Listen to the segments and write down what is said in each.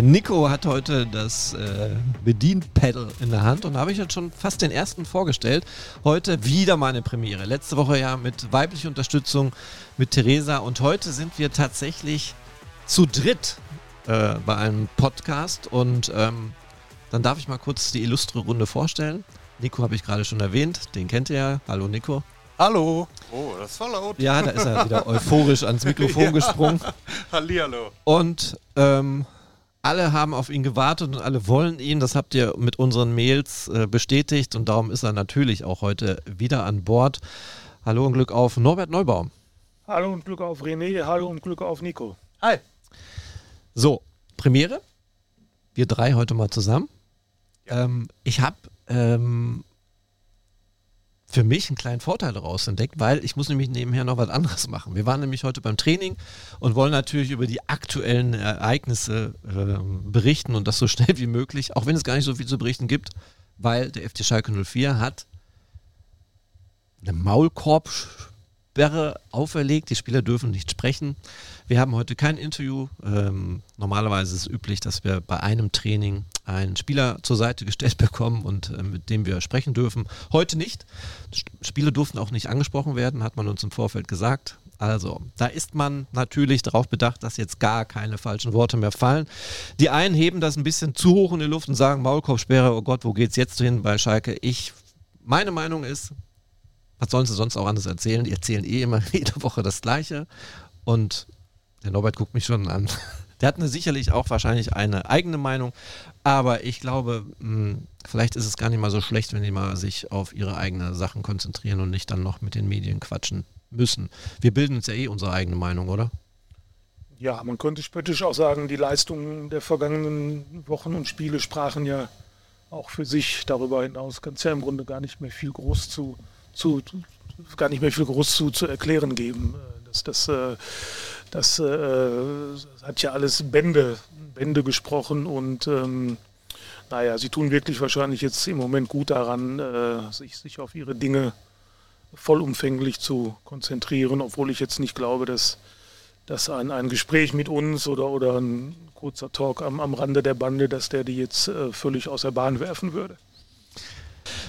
Der Nico hat heute das äh, Bedienpedal in der Hand und da habe ich jetzt schon fast den ersten vorgestellt. Heute wieder meine Premiere. Letzte Woche ja mit weiblicher Unterstützung mit Theresa und heute sind wir tatsächlich zu dritt äh, bei einem Podcast und ähm, dann darf ich mal kurz die illustre Runde vorstellen. Nico habe ich gerade schon erwähnt, den kennt ihr ja. Hallo Nico. Hallo. Oh, das war laut. Ja, da ist er wieder euphorisch ans Mikrofon ja. gesprungen. Hallihallo. Und ähm, alle haben auf ihn gewartet und alle wollen ihn. Das habt ihr mit unseren Mails äh, bestätigt und darum ist er natürlich auch heute wieder an Bord. Hallo und Glück auf Norbert Neubaum. Hallo und Glück auf René. Hallo und Glück auf Nico. Hi. So, Premiere. Wir drei heute mal zusammen. Ja. Ähm, ich habe ähm, für mich einen kleinen Vorteil daraus entdeckt, weil ich muss nämlich nebenher noch was anderes machen. Wir waren nämlich heute beim Training und wollen natürlich über die aktuellen Ereignisse äh, berichten und das so schnell wie möglich, auch wenn es gar nicht so viel zu berichten gibt, weil der FC Schalke 04 hat eine Maulkorbsperre auferlegt. Die Spieler dürfen nicht sprechen. Wir haben heute kein Interview. Ähm, normalerweise ist es üblich, dass wir bei einem Training einen Spieler zur Seite gestellt bekommen und äh, mit dem wir sprechen dürfen. Heute nicht. Spieler durften auch nicht angesprochen werden, hat man uns im Vorfeld gesagt. Also, da ist man natürlich darauf bedacht, dass jetzt gar keine falschen Worte mehr fallen. Die einen heben das ein bisschen zu hoch in die Luft und sagen Maulkorbsperre, oh Gott, wo geht's jetzt hin bei Schalke? Ich, meine Meinung ist, was sollen sie sonst auch anders erzählen? Die erzählen eh immer jede Woche das Gleiche. Und der Norbert guckt mich schon an. Der hat eine, sicherlich auch wahrscheinlich eine eigene Meinung, aber ich glaube, mh, hm, vielleicht ist es gar nicht mal so schlecht, wenn die mal sich auf ihre eigenen Sachen konzentrieren und nicht dann noch mit den Medien quatschen müssen. Wir bilden uns ja eh unsere eigene Meinung, oder? Ja, man könnte spöttisch auch sagen, die Leistungen der vergangenen Wochen und Spiele sprachen ja auch für sich. Darüber hinaus kann es ja im Grunde gar nicht mehr viel groß zu, zu gar nicht mehr viel groß zu, zu erklären geben. Das, das, äh, das, äh, hat ja alles Bände, Bände gesprochen und ähm, naja, sie tun wirklich wahrscheinlich jetzt im Moment gut daran, äh, sich, sich auf ihre Dinge vollumfänglich zu konzentrieren, obwohl ich jetzt nicht glaube, dass, dass ein, ein Gespräch mit uns oder, oder ein kurzer Talk am, am Rande der Bande, dass der die jetzt äh, völlig aus der Bahn werfen würde.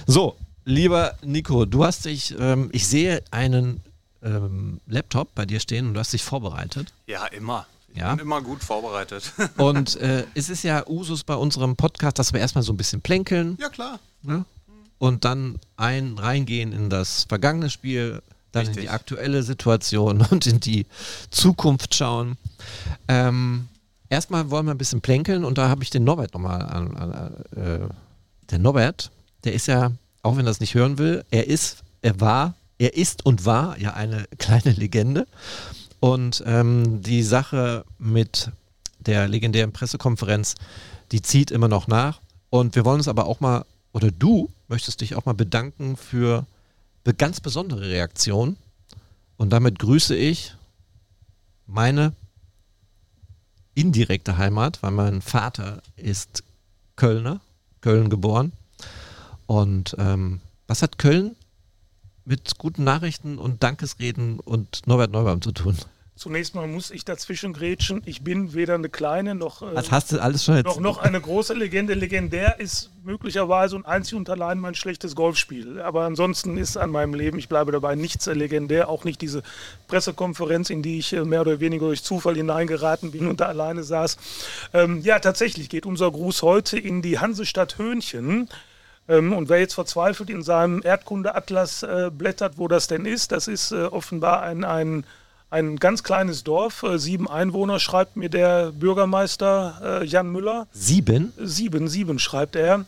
So, lieber Nico, du hast dich, ähm, ich sehe einen ähm, Laptop bei dir stehen und du hast dich vorbereitet. Ja, immer. Ich ja. bin immer gut vorbereitet. Und äh, es ist ja Usus bei unserem Podcast, dass wir erstmal so ein bisschen plänkeln. Ja, klar. Ne? Und dann ein reingehen in das vergangene Spiel, dann Richtig. in die aktuelle Situation und in die Zukunft schauen. Ähm, erstmal wollen wir ein bisschen plänkeln und da habe ich den Norbert nochmal an. an äh, der Norbert, der ist ja, auch wenn er das nicht hören will, er ist, er war, er ist und war ja eine kleine Legende. Und ähm, die Sache mit der legendären Pressekonferenz, die zieht immer noch nach. Und wir wollen uns aber auch mal, oder du möchtest dich auch mal bedanken für eine ganz besondere Reaktion. Und damit grüße ich meine indirekte Heimat, weil mein Vater ist Kölner, Köln geboren. Und ähm, was hat Köln mit guten Nachrichten und Dankesreden und Norbert Neubaum zu tun? Zunächst mal muss ich dazwischen grätschen. Ich bin weder eine kleine noch, äh, hast du alles schon noch, noch eine große Legende. Legendär ist möglicherweise und einzig und allein mein schlechtes Golfspiel. Aber ansonsten ist an meinem Leben, ich bleibe dabei, nichts legendär. Auch nicht diese Pressekonferenz, in die ich äh, mehr oder weniger durch Zufall hineingeraten bin und da alleine saß. Ähm, ja, tatsächlich geht unser Gruß heute in die Hansestadt Höhnchen. Ähm, und wer jetzt verzweifelt in seinem Erdkundeatlas äh, blättert, wo das denn ist, das ist äh, offenbar ein, ein, ein ganz kleines Dorf, äh, sieben Einwohner, schreibt mir der Bürgermeister Jan Müller. Sieben? Sieben, sieben schreibt er.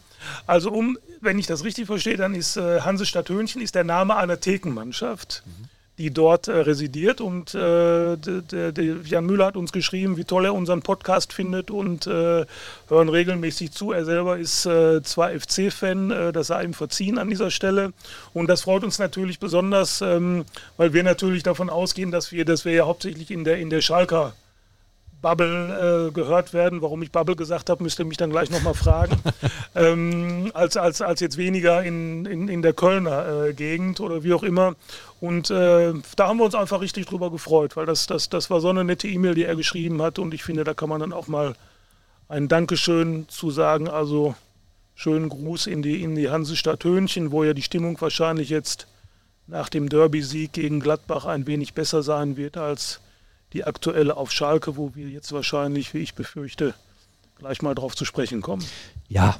Also um, wenn ich das richtig verstehe, dann ist Hansestadt Höhnchen ist der Name einer Thekenmannschaft. Mhm die dort äh, residiert. Und äh, der, der Jan Müller hat uns geschrieben, wie toll er unseren Podcast findet und äh, hören regelmäßig zu. Er selber ist äh, zwar FC-Fan, äh, das sei ihm verziehen an dieser Stelle. Und das freut uns natürlich besonders, ähm, weil wir natürlich davon ausgehen, dass wir, dass wir ja hauptsächlich in der, in der Schalker Bubble äh, gehört werden. Warum ich Bubble gesagt habe, müsst ihr mich dann gleich nochmal fragen. ähm, als, als, als jetzt weniger in, in, in der Kölner äh, Gegend oder wie auch immer. Und äh, da haben wir uns einfach richtig drüber gefreut, weil das, das, das war so eine nette E-Mail, die er geschrieben hat. Und ich finde, da kann man dann auch mal ein Dankeschön zu sagen. Also schönen Gruß in die, in die Hansestadt Hönchen, wo ja die Stimmung wahrscheinlich jetzt nach dem Derby-Sieg gegen Gladbach ein wenig besser sein wird als die aktuelle auf Schalke, wo wir jetzt wahrscheinlich, wie ich befürchte, gleich mal drauf zu sprechen kommen. Ja,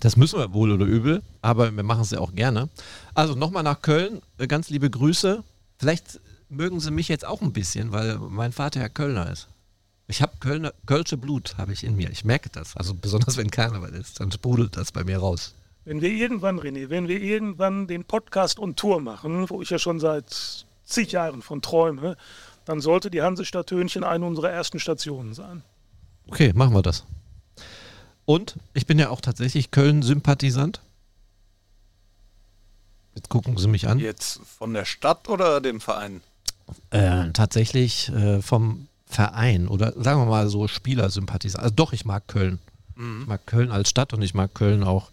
das müssen wir wohl oder übel, aber wir machen es ja auch gerne. Also nochmal nach Köln, äh, ganz liebe Grüße. Vielleicht mögen Sie mich jetzt auch ein bisschen, weil mein Vater ja Kölner ist. Ich habe Kölner, Kölsche Blut, habe ich in mir. Ich merke das. Also besonders wenn Karneval ist, dann sprudelt das bei mir raus. Wenn wir irgendwann, René, wenn wir irgendwann den Podcast und Tour machen, wo ich ja schon seit zig Jahren von träume, dann sollte die Hansestadt Hönchen eine unserer ersten Stationen sein. Okay, machen wir das. Und ich bin ja auch tatsächlich Köln-Sympathisant. Jetzt gucken Sie mich an. Jetzt von der Stadt oder dem Verein? Äh, tatsächlich äh, vom Verein oder sagen wir mal so Spielersympathisant. Also doch, ich mag Köln. Mhm. Ich mag Köln als Stadt und ich mag Köln auch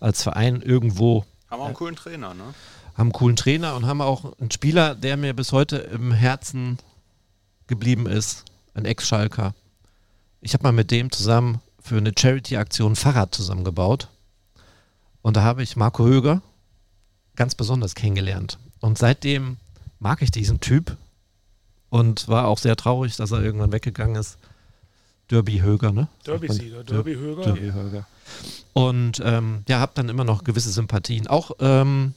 als Verein irgendwo. Haben auch einen coolen Trainer, ne? Haben einen coolen Trainer und haben auch einen Spieler, der mir bis heute im Herzen geblieben ist, ein Ex-Schalker. Ich habe mal mit dem zusammen für eine Charity-Aktion Fahrrad zusammengebaut. Und da habe ich Marco Höger ganz besonders kennengelernt. Und seitdem mag ich diesen Typ und war auch sehr traurig, dass er irgendwann weggegangen ist. Derby Höger, ne? Derby-Sieger, Derby Höger. Derby Höger. Und ähm, ja, habe dann immer noch gewisse Sympathien. Auch ähm,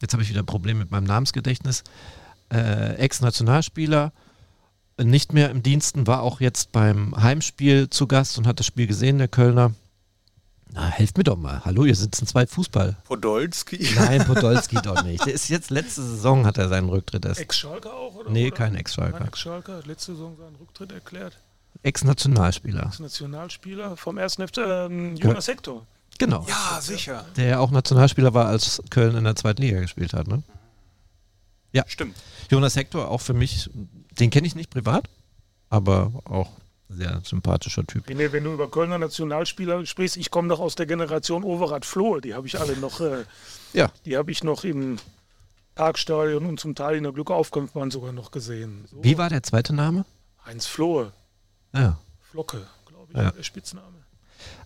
jetzt habe ich wieder ein Problem mit meinem Namensgedächtnis, äh, Ex-Nationalspieler, nicht mehr im Diensten, war auch jetzt beim Heimspiel zu Gast und hat das Spiel gesehen, der Kölner. Na, helft mir doch mal. Hallo, hier sitzen zwei Fußball. Podolski? Nein, Podolski doch nicht. Der ist jetzt letzte Saison hat er seinen Rücktritt erst. Ex-Schalker auch? Oder, nee, oder? kein Ex-Schalker. Ex-Schalker hat letzte Saison seinen Rücktritt erklärt. Ex-Nationalspieler. Ex-Nationalspieler vom ersten FC ähm, Jonas Sektor. Genau. Ja, sicher. Der ja auch Nationalspieler war, als Köln in der zweiten Liga gespielt hat, ne? Ja. Stimmt. Jonas Hector, auch für mich, den kenne ich nicht privat, aber auch sehr sympathischer Typ. René, wenn du über Kölner Nationalspieler sprichst, ich komme doch aus der Generation Overath Flohe, die habe ich alle noch, äh, ja. die habe ich noch im Parkstadion und zum Teil in der Glückaufkampfbahn sogar noch gesehen. So. Wie war der zweite Name? Heinz Flohe. Ja. Flocke, glaube ich, Ja. der Spitzname.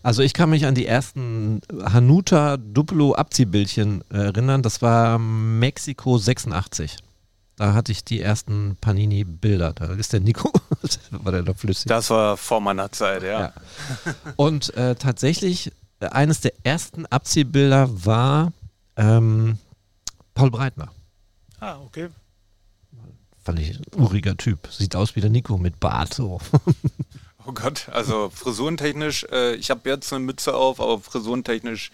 Also ich kann mich an die ersten Hanuta Duplo Abziehbildchen erinnern. Das war Mexiko 86. Da hatte ich die ersten Panini-Bilder. Da ist der Nico, war der noch flüssig. Das war vor meiner Zeit, ja. Ja. Und äh, tatsächlich, äh, eines der ersten Abziehbilder war ähm, Paul Breitner. Ah, okay. Fand ich ein uriger Typ. Sieht aus wie der Nico mit Bart. So. Oh Gott, also frisurentechnisch, äh, ich habe jetzt eine Mütze auf, aber frisurentechnisch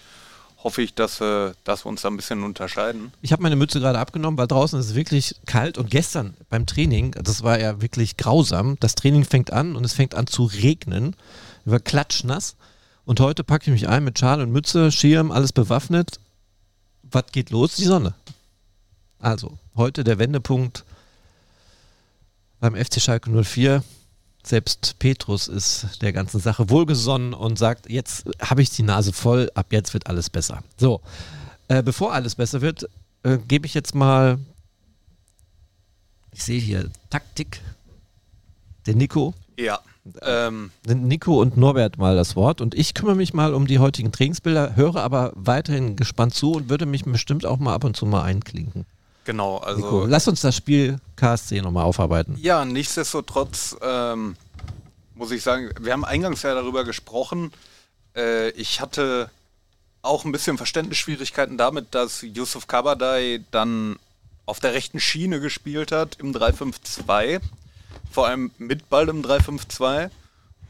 hoffe ich, dass, äh, dass wir uns da ein bisschen unterscheiden. Ich habe meine Mütze gerade abgenommen, weil draußen ist es wirklich kalt und gestern beim Training, das war ja wirklich grausam. Das Training fängt an und es fängt an zu regnen. War klatschnass. Und heute packe ich mich ein mit Schal und Mütze, Schirm, alles bewaffnet. Was geht los? Die Sonne. Also, heute der Wendepunkt beim FC Schalke 04. Selbst Petrus ist der ganzen Sache wohlgesonnen und sagt, jetzt habe ich die Nase voll, ab jetzt wird alles besser. So, äh, bevor alles besser wird, äh, gebe ich jetzt mal, ich sehe hier Taktik, den Nico, Ja. Ähm, den Nico und Norbert mal das Wort und ich kümmere mich mal um die heutigen Trainingsbilder, höre aber weiterhin gespannt zu und würde mich bestimmt auch mal ab und zu mal einklinken. Genau, also. Nico, lass uns das Spiel KSC nochmal aufarbeiten. Ja, nichtsdestotrotz ähm, muss ich sagen, wir haben eingangs ja darüber gesprochen. Äh, ich hatte auch ein bisschen Verständnisschwierigkeiten damit, dass Yusuf Kabadai dann auf der rechten Schiene gespielt hat im 3-5-2. Vor allem mit Ball im 3-5-2.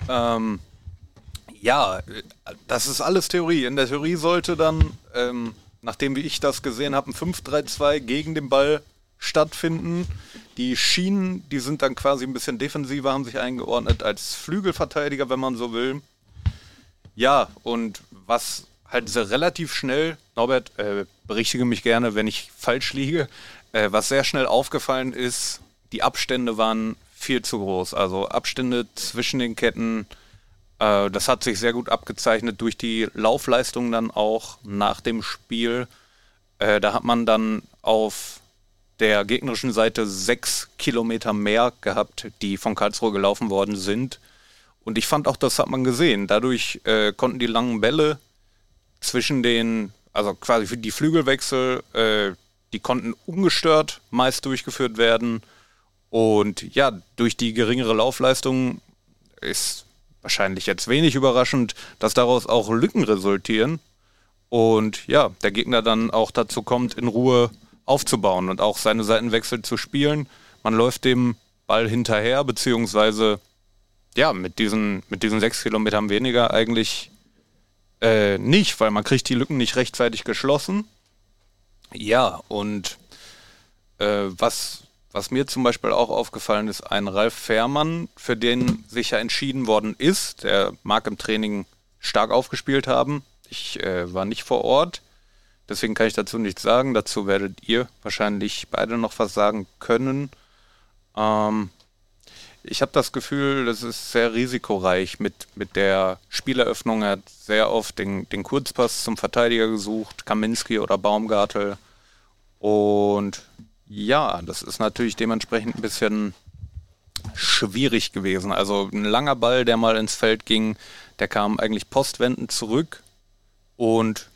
Ähm, ja, äh, das ist alles Theorie. In der Theorie sollte dann, ähm, nachdem wie ich das gesehen habe, ein 5-3-2 gegen den Ball stattfinden. Die Schienen, die sind dann quasi ein bisschen defensiver, haben sich eingeordnet als Flügelverteidiger, wenn man so will. Ja, und was halt sehr relativ schnell, Norbert, äh, berichtige mich gerne, wenn ich falsch liege, äh, was sehr schnell aufgefallen ist, die Abstände waren viel zu groß. Also Abstände zwischen den Ketten, äh, das hat sich sehr gut abgezeichnet durch die Laufleistung dann auch nach dem Spiel. Äh, da hat man dann auf der gegnerischen Seite sechs Kilometer mehr gehabt, die von Karlsruhe gelaufen worden sind. Und ich fand auch, das hat man gesehen. Dadurch äh, konnten die langen Bälle zwischen den, also quasi für die Flügelwechsel, äh, die konnten ungestört meist durchgeführt werden. Und ja, durch die geringere Laufleistung ist wahrscheinlich jetzt wenig überraschend, dass daraus auch Lücken resultieren. Und ja, der Gegner dann auch dazu kommt, in Ruhe aufzubauen und auch seine Seitenwechsel zu spielen. Man läuft dem Ball hinterher, beziehungsweise ja, mit diesen, mit diesen sechs Kilometern weniger eigentlich äh, nicht, weil man kriegt die Lücken nicht rechtzeitig geschlossen. Ja, und äh, was, was mir zum Beispiel auch aufgefallen ist, ein Ralf Fährmann, für den sich ja entschieden worden ist, der mag im Training stark aufgespielt haben. Ich äh, war nicht vor Ort, deswegen kann ich dazu nichts sagen. Dazu werdet ihr wahrscheinlich beide noch was sagen können. Ähm, ich habe das Gefühl, das ist sehr risikoreich mit, mit der Spieleröffnung. Er hat sehr oft den, den Kurzpass zum Verteidiger gesucht, Kaminski oder Baumgartel. Und ja, das ist natürlich dementsprechend ein bisschen schwierig gewesen. Also ein langer Ball, der mal ins Feld ging, der kam eigentlich postwendend zurück. Und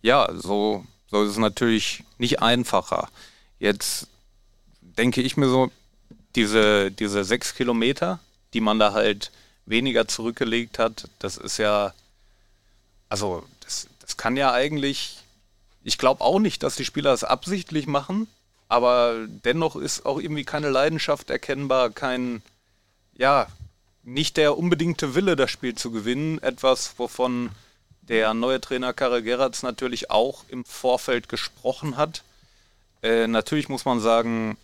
ja, so, so ist es natürlich nicht einfacher. Jetzt denke ich mir so, diese, diese sechs Kilometer, die man da halt weniger zurückgelegt hat, das ist ja, also das, das kann ja eigentlich, ich glaube auch nicht, dass die Spieler das absichtlich machen, aber dennoch ist auch irgendwie keine Leidenschaft erkennbar, kein, ja, nicht der unbedingte Wille, das Spiel zu gewinnen. Etwas, wovon der neue Trainer Karel Geratz natürlich auch im Vorfeld gesprochen hat. Äh, natürlich muss man sagen,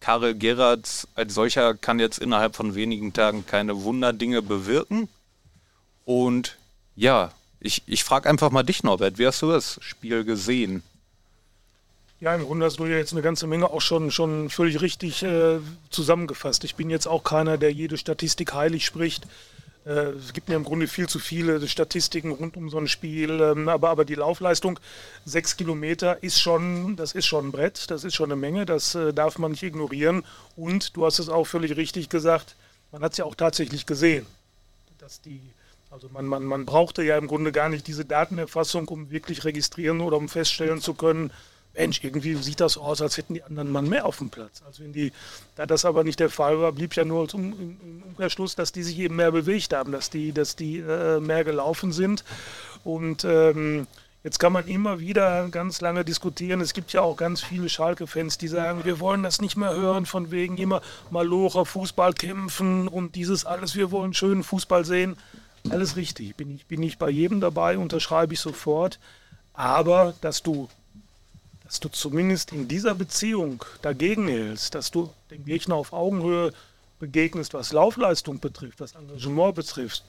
Karel Gerards als solcher kann jetzt innerhalb von wenigen Tagen keine Wunderdinge bewirken. Und ja, ich, ich frage einfach mal dich, Norbert, wie hast du das Spiel gesehen? Ja, im Grunde hast du ja jetzt eine ganze Menge auch schon, schon völlig richtig äh, zusammengefasst. Ich bin jetzt auch keiner, der jede Statistik heilig spricht. Äh, es gibt mir im Grunde viel zu viele Statistiken rund um so ein Spiel, ähm, aber, aber die Laufleistung, sechs Kilometer ist schon, das ist schon ein Brett, das ist schon eine Menge, das äh, darf man nicht ignorieren. Und du hast es auch völlig richtig gesagt, man hat es ja auch tatsächlich gesehen, dass die also man, man, man brauchte ja im Grunde gar nicht diese Datenerfassung, um wirklich registrieren oder um feststellen zu können, Mensch, irgendwie sieht das aus, als hätten die anderen Mann mehr auf dem Platz. Also wenn die, da das aber nicht der Fall war, blieb ja nur zum im Umkehrschluss, dass die sich eben mehr bewegt haben, dass die, dass die äh, mehr gelaufen sind. Und ähm, jetzt kann man immer wieder ganz lange diskutieren. Es gibt ja auch ganz viele Schalke-Fans, die sagen, wir wollen das nicht mehr hören, von wegen immer Malocher Fußball kämpfen und dieses alles, wir wollen schönen Fußball sehen. Alles richtig, bin ich bin ich bei jedem dabei, unterschreibe ich sofort. Aber dass du dass du zumindest in dieser Beziehung dagegen hältst, dass du dem Gegner auf Augenhöhe begegnest, was Laufleistung betrifft, was Engagement betrifft,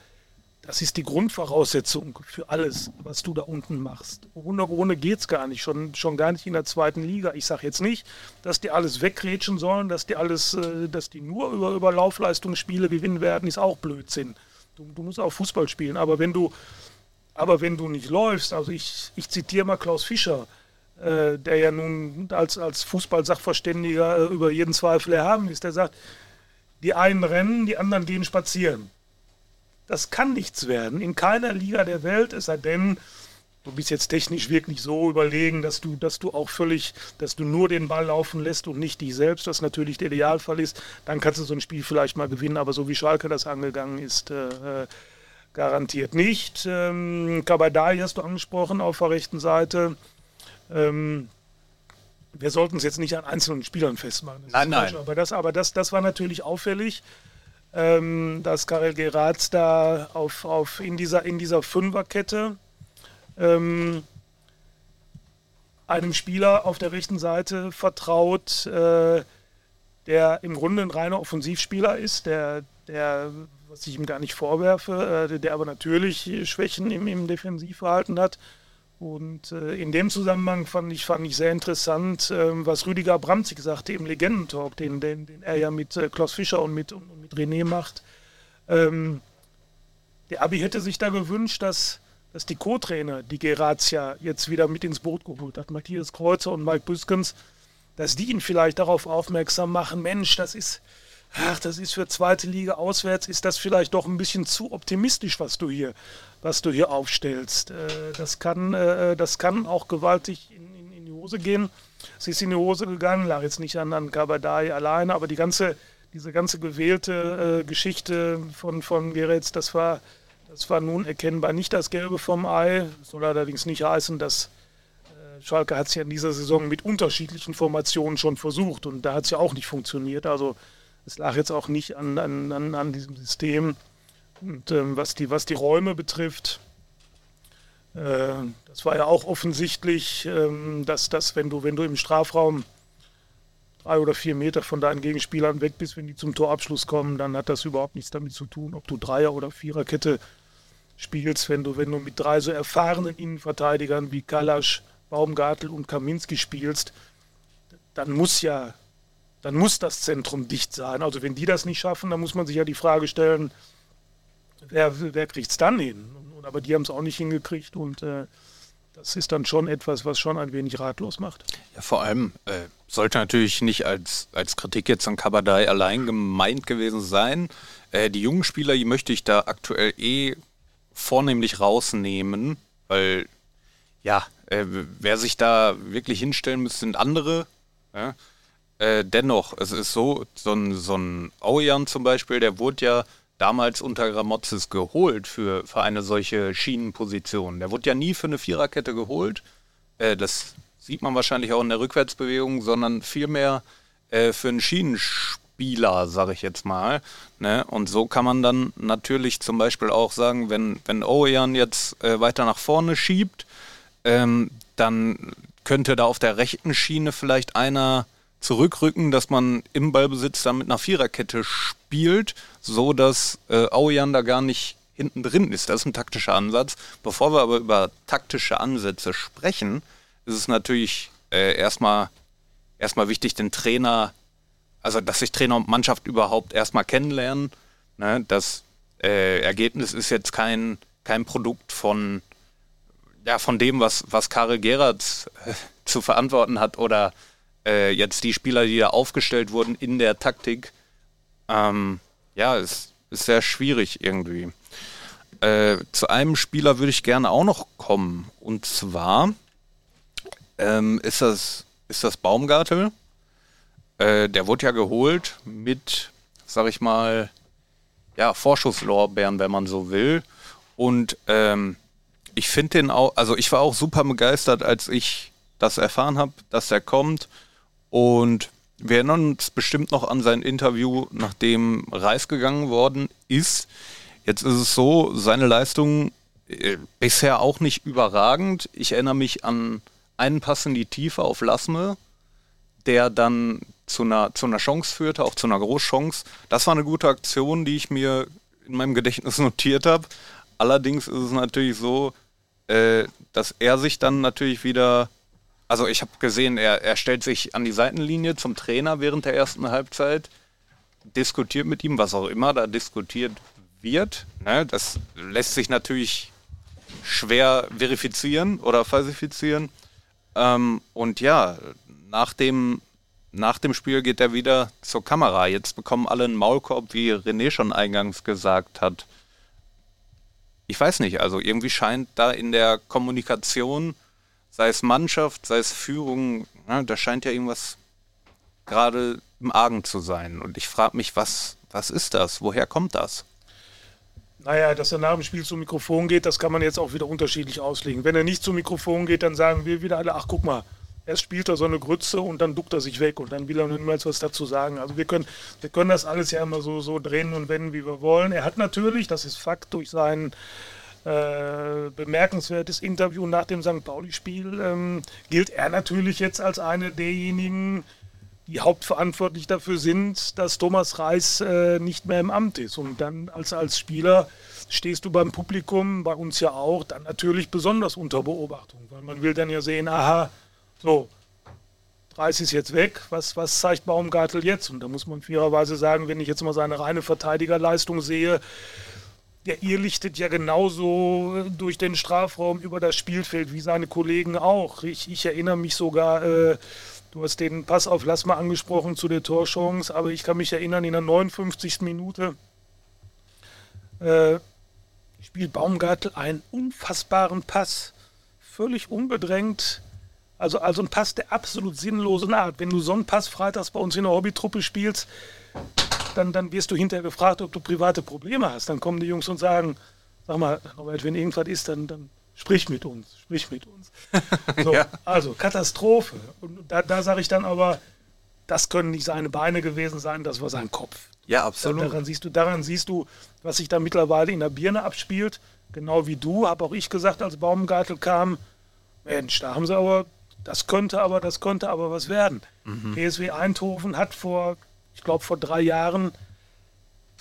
das ist die Grundvoraussetzung für alles, was du da unten machst. Ohne, ohne geht es gar nicht, schon, schon gar nicht in der zweiten Liga. Ich sage jetzt nicht, dass die alles wegrätschen sollen, dass die alles, äh, dass die nur über, über Laufleistungsspiele gewinnen werden, ist auch Blödsinn. Du, du musst auch Fußball spielen, aber wenn du, aber wenn du nicht läufst, also ich, ich zitiere mal Klaus Fischer, der ja nun als, als Fußballsachverständiger äh, über jeden Zweifel erhaben ist, der sagt, die einen rennen, die anderen gehen spazieren. Das kann nichts werden. In keiner Liga der Welt, es sei denn, du bist jetzt technisch wirklich so überlegen, dass du, dass du auch völlig, dass du nur den Ball laufen lässt und nicht dich selbst, was natürlich der Idealfall ist, dann kannst du so ein Spiel vielleicht mal gewinnen, aber so wie Schalke das angegangen ist, äh, garantiert nicht. Ähm, Kabadai hast du angesprochen auf der rechten Seite. Ähm, wir sollten es jetzt nicht an einzelnen Spielern festmachen. nein, nein. Aber, das, aber das, das war natürlich auffällig, ähm, dass Karel Geratz da auf, auf in, dieser, in dieser Fünferkette ähm, einem Spieler auf der rechten Seite vertraut, äh, der im Grunde ein reiner Offensivspieler ist, der, der was ich ihm gar nicht vorwerfe, äh, der aber natürlich Schwächen im, im Defensivverhalten hat Und äh, in dem Zusammenhang fand ich, fand ich sehr interessant, äh, was Rüdiger Bramzig sagte im Legendentalk, den, den, den er ja mit äh, Klaus Fischer und mit, und mit René macht. Ähm, der Abi hätte sich da gewünscht, dass, dass die Co-Trainer, die Gerazia jetzt wieder mit ins Boot geholt hat, Matthias Kreuzer und Mike Büskens, dass die ihn vielleicht darauf aufmerksam machen, Mensch, das ist, ach, das ist für zweite Liga auswärts, ist das vielleicht doch ein bisschen zu optimistisch, was du hier, was du hier aufstellst. Äh, das, kann, äh, das kann auch gewaltig in, in, in, die Hose gehen. Es ist in die Hose gegangen, lag jetzt nicht an, an Kabadai alleine, aber die ganze, diese ganze gewählte äh, Geschichte von, von Geretz, das war, das war nun erkennbar nicht das Gelbe vom Ei. Soll allerdings nicht heißen, dass Schalke hat es ja in dieser Saison mit unterschiedlichen Formationen schon versucht und da hat es ja auch nicht funktioniert. Also es lag jetzt auch nicht an, an, an, an diesem System. Und ähm, was, die, was die Räume betrifft, äh, das war ja auch offensichtlich, ähm, dass das, wenn du, wenn du im Strafraum drei oder vier Meter von deinen Gegenspielern weg bist, wenn die zum Torabschluss kommen, dann hat das überhaupt nichts damit zu tun, ob du Dreier- oder Viererkette spielst. Wenn du, wenn du mit drei so erfahrenen Innenverteidigern wie Kalasch, Baumgartel und Kaminski spielst, dann muss ja dann muss das Zentrum dicht sein. Also wenn die das nicht schaffen, dann muss man sich ja die Frage stellen, wer, wer kriegt es dann hin? Aber die haben es auch nicht hingekriegt und äh, das ist dann schon etwas, was schon ein wenig ratlos macht. Ja, vor allem äh, sollte natürlich nicht als, als Kritik jetzt an Kabadai allein gemeint gewesen sein. Äh, die jungen Spieler, die möchte ich da aktuell eh vornehmlich rausnehmen, weil ja, äh, wer sich da wirklich hinstellen müsste, sind andere. Ja? Äh, dennoch, es ist so, so ein, so ein Aujan zum Beispiel, der wurde ja damals unter Gramozis geholt für, für eine solche Schienenposition. Der wurde ja nie für eine Viererkette geholt. Äh, das sieht man wahrscheinlich auch in der Rückwärtsbewegung, sondern vielmehr äh, für einen Schienenspieler, sage ich jetzt mal. Ne? Und so kann man dann natürlich zum Beispiel auch sagen, wenn, wenn Ojan jetzt äh, weiter nach vorne schiebt, ähm, dann könnte da auf der rechten Schiene vielleicht einer zurückrücken, dass man im Ballbesitz dann mit einer Viererkette spielt, so dass äh, Aujan da gar nicht hinten drin ist. Das ist ein taktischer Ansatz. Bevor wir aber über taktische Ansätze sprechen, ist es natürlich äh, erstmal erstmal wichtig, den Trainer, also dass sich Trainer und Mannschaft überhaupt erstmal kennenlernen. Ne? Das äh, Ergebnis ist jetzt kein, kein Produkt von, ja, von dem, was, was Karel Gerard äh, zu verantworten hat oder äh, jetzt die Spieler, die da aufgestellt wurden in der Taktik, ähm, ja, ist, ist sehr schwierig irgendwie. Äh, zu einem Spieler würde ich gerne auch noch kommen. Und zwar ähm, ist, das, ist das Baumgartel. Äh, der wurde ja geholt mit, sag ich mal, ja, Vorschusslorbeeren, wenn man so will. Und ähm, ich finde den auch, also ich war auch super begeistert, als ich das erfahren habe, dass er kommt. Und wir erinnern uns bestimmt noch an sein Interview, nachdem Reis gegangen worden ist. Jetzt ist es so, seine Leistung äh, bisher auch nicht überragend. Ich erinnere mich an einen Pass in die Tiefe auf Lasme, der dann zu einer, zu einer Chance führte, auch zu einer Großchance. Das war eine gute Aktion, die ich mir in meinem Gedächtnis notiert habe. Allerdings ist es natürlich so, äh, dass er sich dann natürlich wieder also ich habe gesehen, er, er stellt sich an die Seitenlinie zum Trainer während der ersten Halbzeit, diskutiert mit ihm, was auch immer da diskutiert wird. Ne? Das lässt sich natürlich schwer verifizieren oder falsifizieren. Ähm, und ja, nach dem, nach dem Spiel geht er wieder zur Kamera. Jetzt bekommen alle einen Maulkorb, wie René schon eingangs gesagt hat. Ich weiß nicht, also irgendwie scheint da in der Kommunikation sei es Mannschaft, sei es Führung, ja, da scheint ja irgendwas gerade im Argen zu sein. Und ich frage mich, was, was ist das? Woher kommt das? Naja, dass er nach dem Spiel zum Mikrofon geht, das kann man jetzt auch wieder unterschiedlich auslegen. Wenn er nicht zum Mikrofon geht, dann sagen wir wieder alle, ach guck mal, erst spielt er so eine Grütze und dann duckt er sich weg und dann will er niemals was dazu sagen. Also wir können, wir können das alles ja immer so, so drehen und wenden, wie wir wollen. Er hat natürlich, das ist Fakt, durch seinen äh, bemerkenswertes Interview nach dem St. Pauli-Spiel, ähm, gilt er natürlich jetzt als einer derjenigen, die hauptverantwortlich dafür sind, dass Thomas Reis äh, nicht mehr im Amt ist. Und dann als, als Spieler stehst du beim Publikum, bei uns ja auch, dann natürlich besonders unter Beobachtung, weil man will dann ja sehen, aha, so, Reis ist jetzt weg, was, was zeigt Baumgartel jetzt? Und da muss man fairerweise sagen, wenn ich jetzt mal seine reine Verteidigerleistung sehe, der irrlichtet ja genauso durch den Strafraum über das Spielfeld wie seine Kollegen auch. Ich, ich erinnere mich sogar, äh, du hast den Pass auf Lass mal angesprochen zu der Torchance, aber ich kann mich erinnern, in der 59. Minute äh, spielt Baumgartel einen unfassbaren Pass, völlig unbedrängt. Also, also ein Pass der absolut sinnlosen Art. Wenn du so einen Pass freitags bei uns in der Hobbytruppe spielst, dann, dann wirst du hinterher gefragt, ob du private Probleme hast. Dann kommen die Jungs und sagen, sag mal, Robert, wenn irgendwas ist, dann, dann sprich mit uns, sprich mit uns. So, ja. Also Katastrophe. Und da, da sage ich dann aber, das können nicht seine Beine gewesen sein, das war sein Kopf. Ja, absolut. Daran siehst du, daran siehst du, was sich da mittlerweile in der Birne abspielt. Genau wie du, habe auch ich gesagt, als Baumgartel kam, Mensch, da haben sie aber, das könnte aber, das könnte aber was werden. Mhm. PSW Eindhoven hat vor ich glaube vor drei Jahren,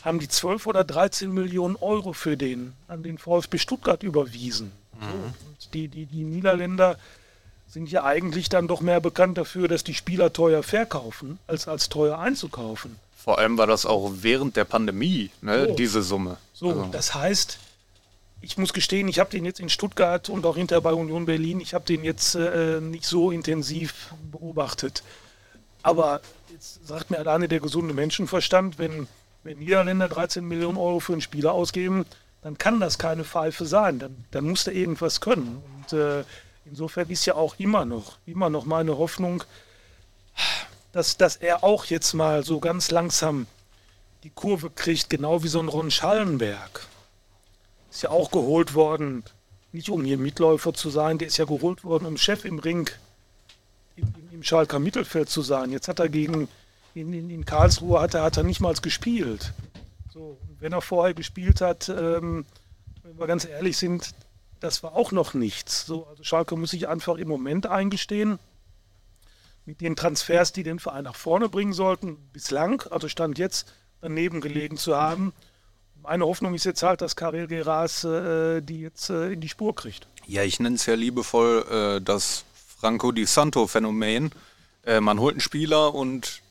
haben die 12 oder 13 Millionen Euro für den an den VfB Stuttgart überwiesen. Mhm. die, die, die Niederländer sind ja eigentlich dann doch mehr bekannt dafür, dass die Spieler teuer verkaufen, als als teuer einzukaufen. Vor allem war das auch während der Pandemie, ne, so. diese Summe. So, also. das heißt, ich muss gestehen, ich habe den jetzt in Stuttgart und auch hinter bei Union Berlin, ich habe den jetzt äh, nicht so intensiv beobachtet. Aber jetzt sagt mir alleine der gesunde Menschenverstand, wenn, wenn Niederländer 13 Millionen Euro für einen Spieler ausgeben, dann kann das keine Pfeife sein. Dann, dann muss der irgendwas können. Und äh, insofern ist ja auch immer noch, immer noch meine Hoffnung, dass, dass er auch jetzt mal so ganz langsam die Kurve kriegt, genau wie so ein Ron Schallenberg. Ist ja auch geholt worden, nicht um hier Mitläufer zu sein, der ist ja geholt worden, um Chef im Ring im, im Schalker Mittelfeld zu sein. Jetzt hat er gegen in, in, in Karlsruhe hat er, hat er nicht mal gespielt. So, wenn er vorher gespielt hat, ähm, wenn wir ganz ehrlich sind, das war auch noch nichts. So, also Schalke muss sich einfach im Moment eingestehen, mit den Transfers, die den Verein nach vorne bringen sollten, bislang, also Stand jetzt, daneben gelegen zu haben. Meine Hoffnung ist jetzt halt, dass Karel Geras äh, die jetzt äh, in die Spur kriegt. Ja, ich nenne es ja liebevoll äh, das Franco Di Santo-Phänomen. Äh, man holt einen Spieler und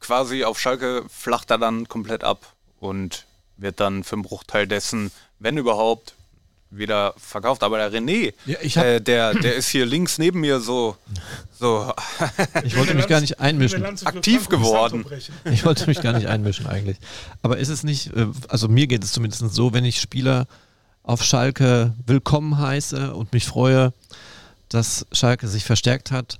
quasi auf Schalke flacht er dann komplett ab und wird dann für einen Bruchteil dessen, wenn überhaupt, wieder verkauft. Aber der René, ja, äh, der, der ist hier links neben mir so. so ich wollte mich gar nicht einmischen. Aktiv geworden. Ich wollte mich gar nicht einmischen eigentlich. Aber ist es nicht, äh, also mir geht es zumindest so, wenn ich Spieler auf Schalke willkommen heiße und mich freue, dass Schalke sich verstärkt hat.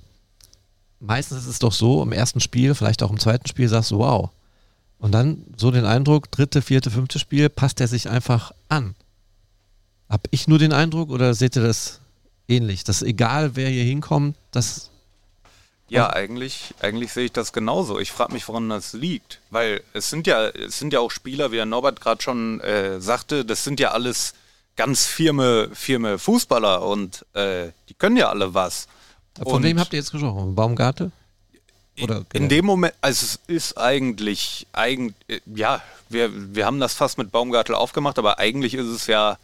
Meistens ist es doch so, im ersten Spiel, vielleicht auch im zweiten Spiel, sagst du, wow. Und dann so den Eindruck, dritte, vierte, fünfte Spiel, passt er sich einfach an. Hab ich nur den Eindruck oder seht ihr das ähnlich? Dass egal wer hier hinkommt, das. Ja, eigentlich, eigentlich sehe ich das genauso. Ich frage mich, woran das liegt. Weil es sind ja, es sind ja auch Spieler, wie Herr Norbert gerade schon äh, sagte, das sind ja alles ganz firme, firme Fußballer und äh, die können ja alle was. Von und wem habt ihr jetzt gesprochen? Baumgartel? Oder in dem Moment, also es ist eigentlich, eigentlich, ja, wir, wir haben das fast mit Baumgartel aufgemacht, aber eigentlich ist es ja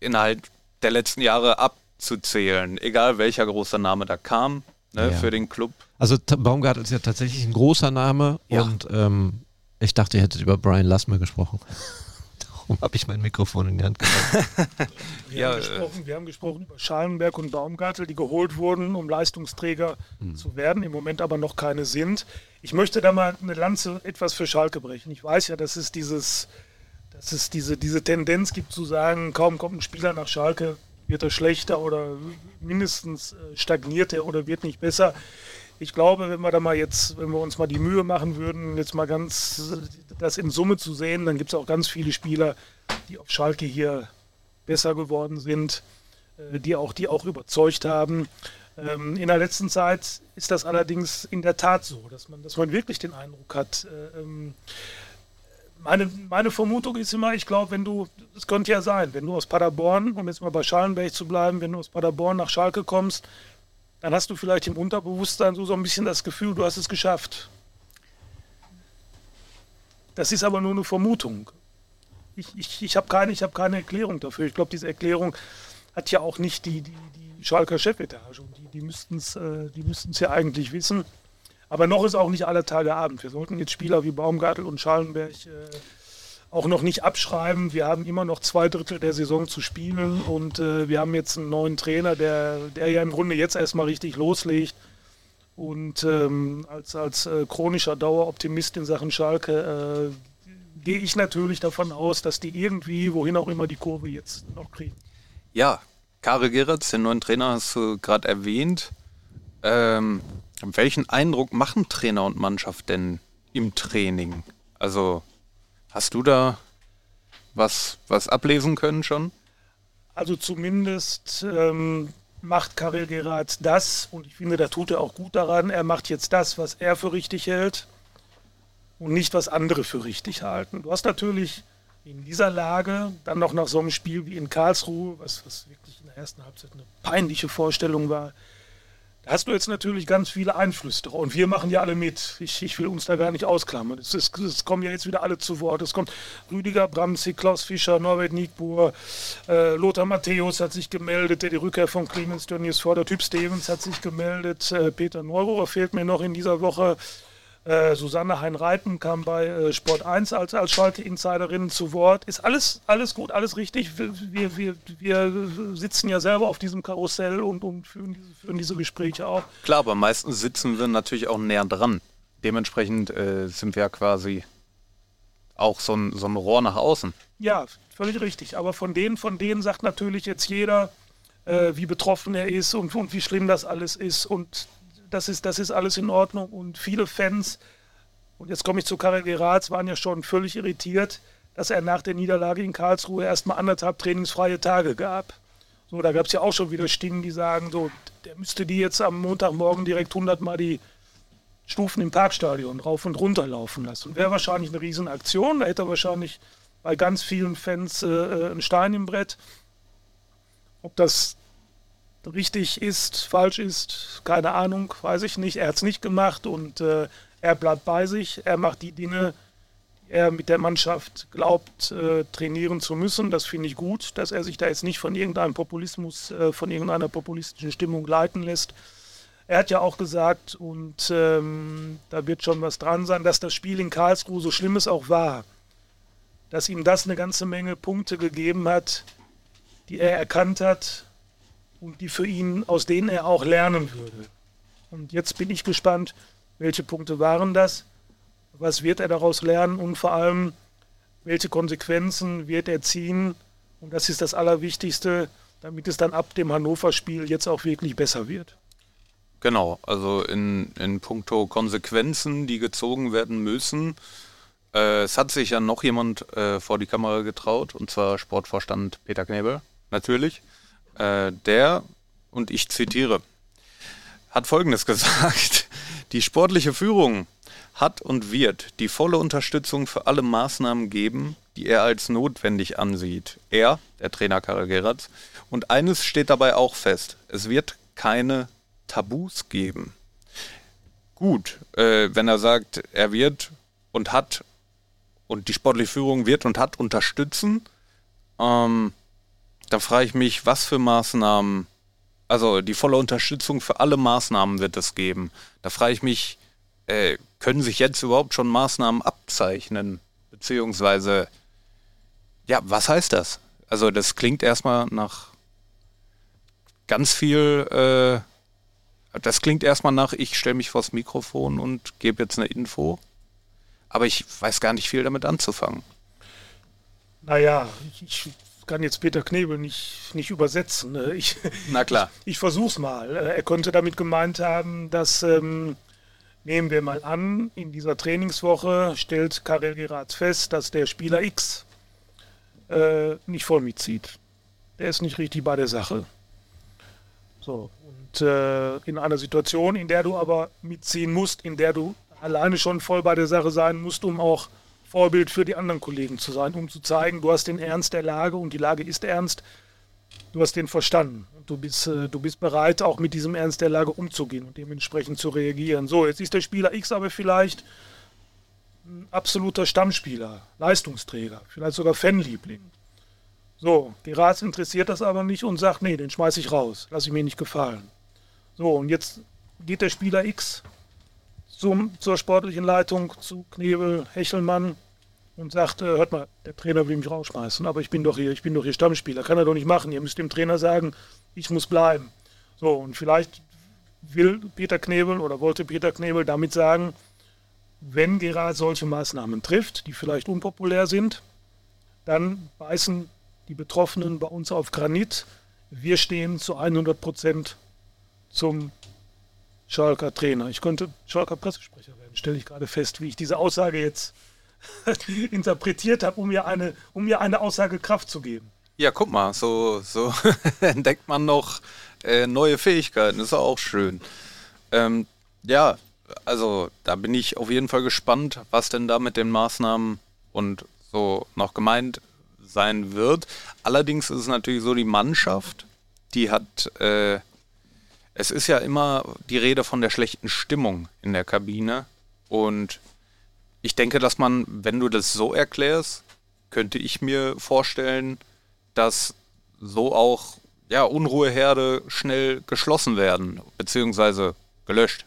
innerhalb der letzten Jahre abzuzählen, egal welcher großer Name da kam ne, ja. für den Club. Also Baumgartel ist ja tatsächlich ein großer Name ja. und ähm, ich dachte, ihr hättet über Brian Lassmer gesprochen. Warum habe ich mein Mikrofon in die Hand genommen? wir, ja, haben gesprochen, wir haben gesprochen über Schalenberg und Baumgartel, die geholt wurden, um Leistungsträger hm. zu werden, im Moment aber noch keine sind. Ich möchte da mal eine Lanze etwas für Schalke brechen. Ich weiß ja, dass es dieses, dass es diese, diese Tendenz gibt zu sagen, kaum kommt ein Spieler nach Schalke, wird er schlechter oder mindestens äh, stagniert er oder wird nicht besser. Ich glaube, wenn wir da mal jetzt, wenn wir uns mal die Mühe machen würden, jetzt mal ganz das in Summe zu sehen, dann gibt es auch ganz viele Spieler, die auf Schalke hier besser geworden sind, äh, die auch, die auch überzeugt haben. Ähm, in der letzten Zeit ist das allerdings in der Tat so, dass man, dass man wirklich den Eindruck hat, äh, ähm, meine, meine Vermutung ist immer, ich glaube, wenn du, es könnte ja sein, wenn du aus Paderborn, um jetzt mal bei Schallenberg zu bleiben, wenn du aus Paderborn nach Schalke kommst, dann hast du vielleicht im Unterbewusstsein so, so ein bisschen das Gefühl, du hast es geschafft. Das ist aber nur eine Vermutung. Ich, ich, ich habe keine, hab keine Erklärung dafür. Ich glaube, diese Erklärung hat ja auch nicht die, die, die Schalker Chefetage. Und die, die müssten es äh, ja eigentlich wissen. Aber noch ist auch nicht aller Tage Abend. Wir sollten jetzt Spieler wie Baumgartel und Schallenberg äh, auch noch nicht abschreiben. Wir haben immer noch zwei Drittel der Saison zu spielen und äh, wir haben jetzt einen neuen Trainer, der, der ja im Grunde jetzt erstmal richtig loslegt. Und ähm, als, als äh, chronischer Daueroptimist in Sachen Schalke äh, gehe ich natürlich davon aus, dass die irgendwie, wohin auch immer, die Kurve jetzt noch kriegen. Ja, Karel Geretz, den neuen Trainer, hast du gerade erwähnt. Ähm, welchen Eindruck machen Trainer und Mannschaft denn im Training? Also hast du da was, was ablesen können schon? Also zumindest ähm, macht Karel Geratz das, und ich finde, da tut er auch gut daran, er macht jetzt das, was er für richtig hält und nicht, was andere für richtig halten. Du hast natürlich in dieser Lage, dann noch nach so einem Spiel wie in Karlsruhe, was, was wirklich in der ersten Halbzeit eine peinliche Vorstellung war, da hast du jetzt natürlich ganz viele Einflüsse drauf. Und wir machen ja alle mit. Ich, ich will uns da gar nicht ausklammern. Es, es, es, kommen ja jetzt wieder alle zu Wort. Es kommt Rüdiger Bramsi, Klaus Fischer, Norbert Nietbuhr, äh, Lothar Matthäus hat sich gemeldet, der die Rückkehr von Clemens Tönnies fordert. Typ Stevens hat sich gemeldet. Äh, Peter Neurohrer fehlt mir noch in dieser Woche. Äh, Susanne Hein-Reiten kam bei äh, Sport 1 als, als Schalke-Insiderin zu Wort. Ist alles, alles gut, alles richtig. Wir, wir, wir sitzen ja selber auf diesem Karussell und, und führen, diese, führen diese Gespräche auch. Klar, aber meistens sitzen wir natürlich auch näher dran. Dementsprechend äh, sind wir quasi auch so ein, so ein Rohr nach außen. Ja, völlig richtig. Aber von denen, von denen sagt natürlich jetzt jeder, äh, wie betroffen er ist und, und wie schlimm das alles ist. Und das ist, das ist alles in Ordnung. Und viele Fans, und jetzt komme ich zu Karel Geratz, waren ja schon völlig irritiert, dass er nach der Niederlage in Karlsruhe erstmal anderthalb trainingsfreie Tage gab. So, da gab es ja auch schon wieder Stimmen, die sagen, so, der müsste die jetzt am Montagmorgen direkt 100 Mal die Stufen im Parkstadion rauf und runter laufen lassen. Wäre wahrscheinlich eine Riesenaktion, da hätte er wahrscheinlich bei ganz vielen Fans äh, äh einen Stein im Brett. Ob das richtig ist, falsch ist, keine Ahnung, weiß ich nicht. Er hat es nicht gemacht und äh, er bleibt bei sich. Er macht die Dinge, die er mit der Mannschaft glaubt, äh, trainieren zu müssen. Das finde ich gut, dass er sich da jetzt nicht von irgendeinem Populismus, äh, von irgendeiner populistischen Stimmung leiten lässt. Er hat ja auch gesagt, und ähm, da wird schon was dran sein, dass das Spiel in Karlsruhe, so schlimm es auch war, dass ihm das eine ganze Menge Punkte gegeben hat, die er erkannt hat, und die für ihn, aus denen er auch lernen würde. Und jetzt bin ich gespannt, welche Punkte waren das, was wird er daraus lernen und vor allem, welche Konsequenzen wird er ziehen. Und das ist das Allerwichtigste, damit es dann ab dem Hannover-Spiel jetzt auch wirklich besser wird. Genau, also in, in puncto Konsequenzen, die gezogen werden müssen. Äh, es hat sich ja noch jemand äh, vor die Kamera getraut, und zwar Sportvorstand Peter Knebel, natürlich. Äh, der, und ich zitiere, hat Folgendes gesagt. Die sportliche Führung hat und wird die volle Unterstützung für alle Maßnahmen geben, die er als notwendig ansieht. Er, der Trainer Karel Geratz. Und eines steht dabei auch fest. Es wird keine Tabus geben. Gut, äh, wenn er sagt, er wird und hat und die sportliche Führung wird und hat unterstützen, ähm, da frage ich mich, was für Maßnahmen, also die volle Unterstützung für alle Maßnahmen wird es geben. Da frage ich mich, äh, können sich jetzt überhaupt schon Maßnahmen abzeichnen? Beziehungsweise, ja, was heißt das? Also das klingt erstmal nach ganz viel, äh, das klingt erstmal nach, ich stelle mich vors Mikrofon und gebe jetzt eine Info. Aber ich weiß gar nicht viel damit anzufangen. Naja, ich, kann jetzt Peter Knebel nicht, nicht übersetzen. Ne? Ich, Na klar. Ich, ich versuch's mal. Äh, er könnte damit gemeint haben, dass, ähm, nehmen wir mal an, in dieser Trainingswoche stellt Karel Geratz fest, dass der Spieler X äh, nicht voll mitzieht. Der ist nicht richtig bei der Sache. So, und äh, in einer Situation, in der du aber mitziehen musst, in der du alleine schon voll bei der Sache sein musst, um auch Vorbild für die anderen Kollegen zu sein, um zu zeigen, du hast den Ernst der Lage und die Lage ist ernst. du hast den verstanden. Und du bist, äh, du bist bereit, auch mit diesem Ernst der Lage umzugehen und dementsprechend zu reagieren. So, jetzt ist der Spieler X aber vielleicht ein absoluter Stammspieler, Leistungsträger, vielleicht sogar Fanliebling. So, die Rats interessiert das aber nicht und sagt, nee, den schmeiße ich raus, lasse ich mir nicht gefallen. So, und jetzt geht der Spieler X zum, zur sportlichen Leitung, zu Knebel, Hechelmann und sagt, äh, hört mal, der Trainer will mich rausschmeißen, aber ich bin doch hier, ich bin doch hier Stammspieler, kann er doch nicht machen. Ihr müsst dem Trainer sagen, ich muss bleiben. So, und vielleicht will Peter Knebel oder wollte Peter Knebel damit sagen, wenn Gerard solche Maßnahmen trifft, die vielleicht unpopulär sind, dann beißen die Betroffenen bei uns auf Granit. Wir stehen zu 100 Prozent zum Schalker Trainer. Ich könnte Schalker Pressesprecher werden, stelle ich gerade fest, wie ich diese Aussage jetzt interpretiert habe, um mir eine, um mir eine Aussage Kraft zu geben. Ja, guck mal, so, so entdeckt man noch äh, neue Fähigkeiten, ist auch schön. Ähm, ja, also da bin ich auf jeden Fall gespannt, was denn da mit den Maßnahmen und so noch gemeint sein wird. Allerdings ist es natürlich so, die Mannschaft, die hat, äh, es ist ja immer die Rede von der schlechten Stimmung in der Kabine und ich denke, dass man, wenn du das so erklärst, könnte ich mir vorstellen, dass so auch ja, Unruheherde schnell geschlossen werden, beziehungsweise gelöscht.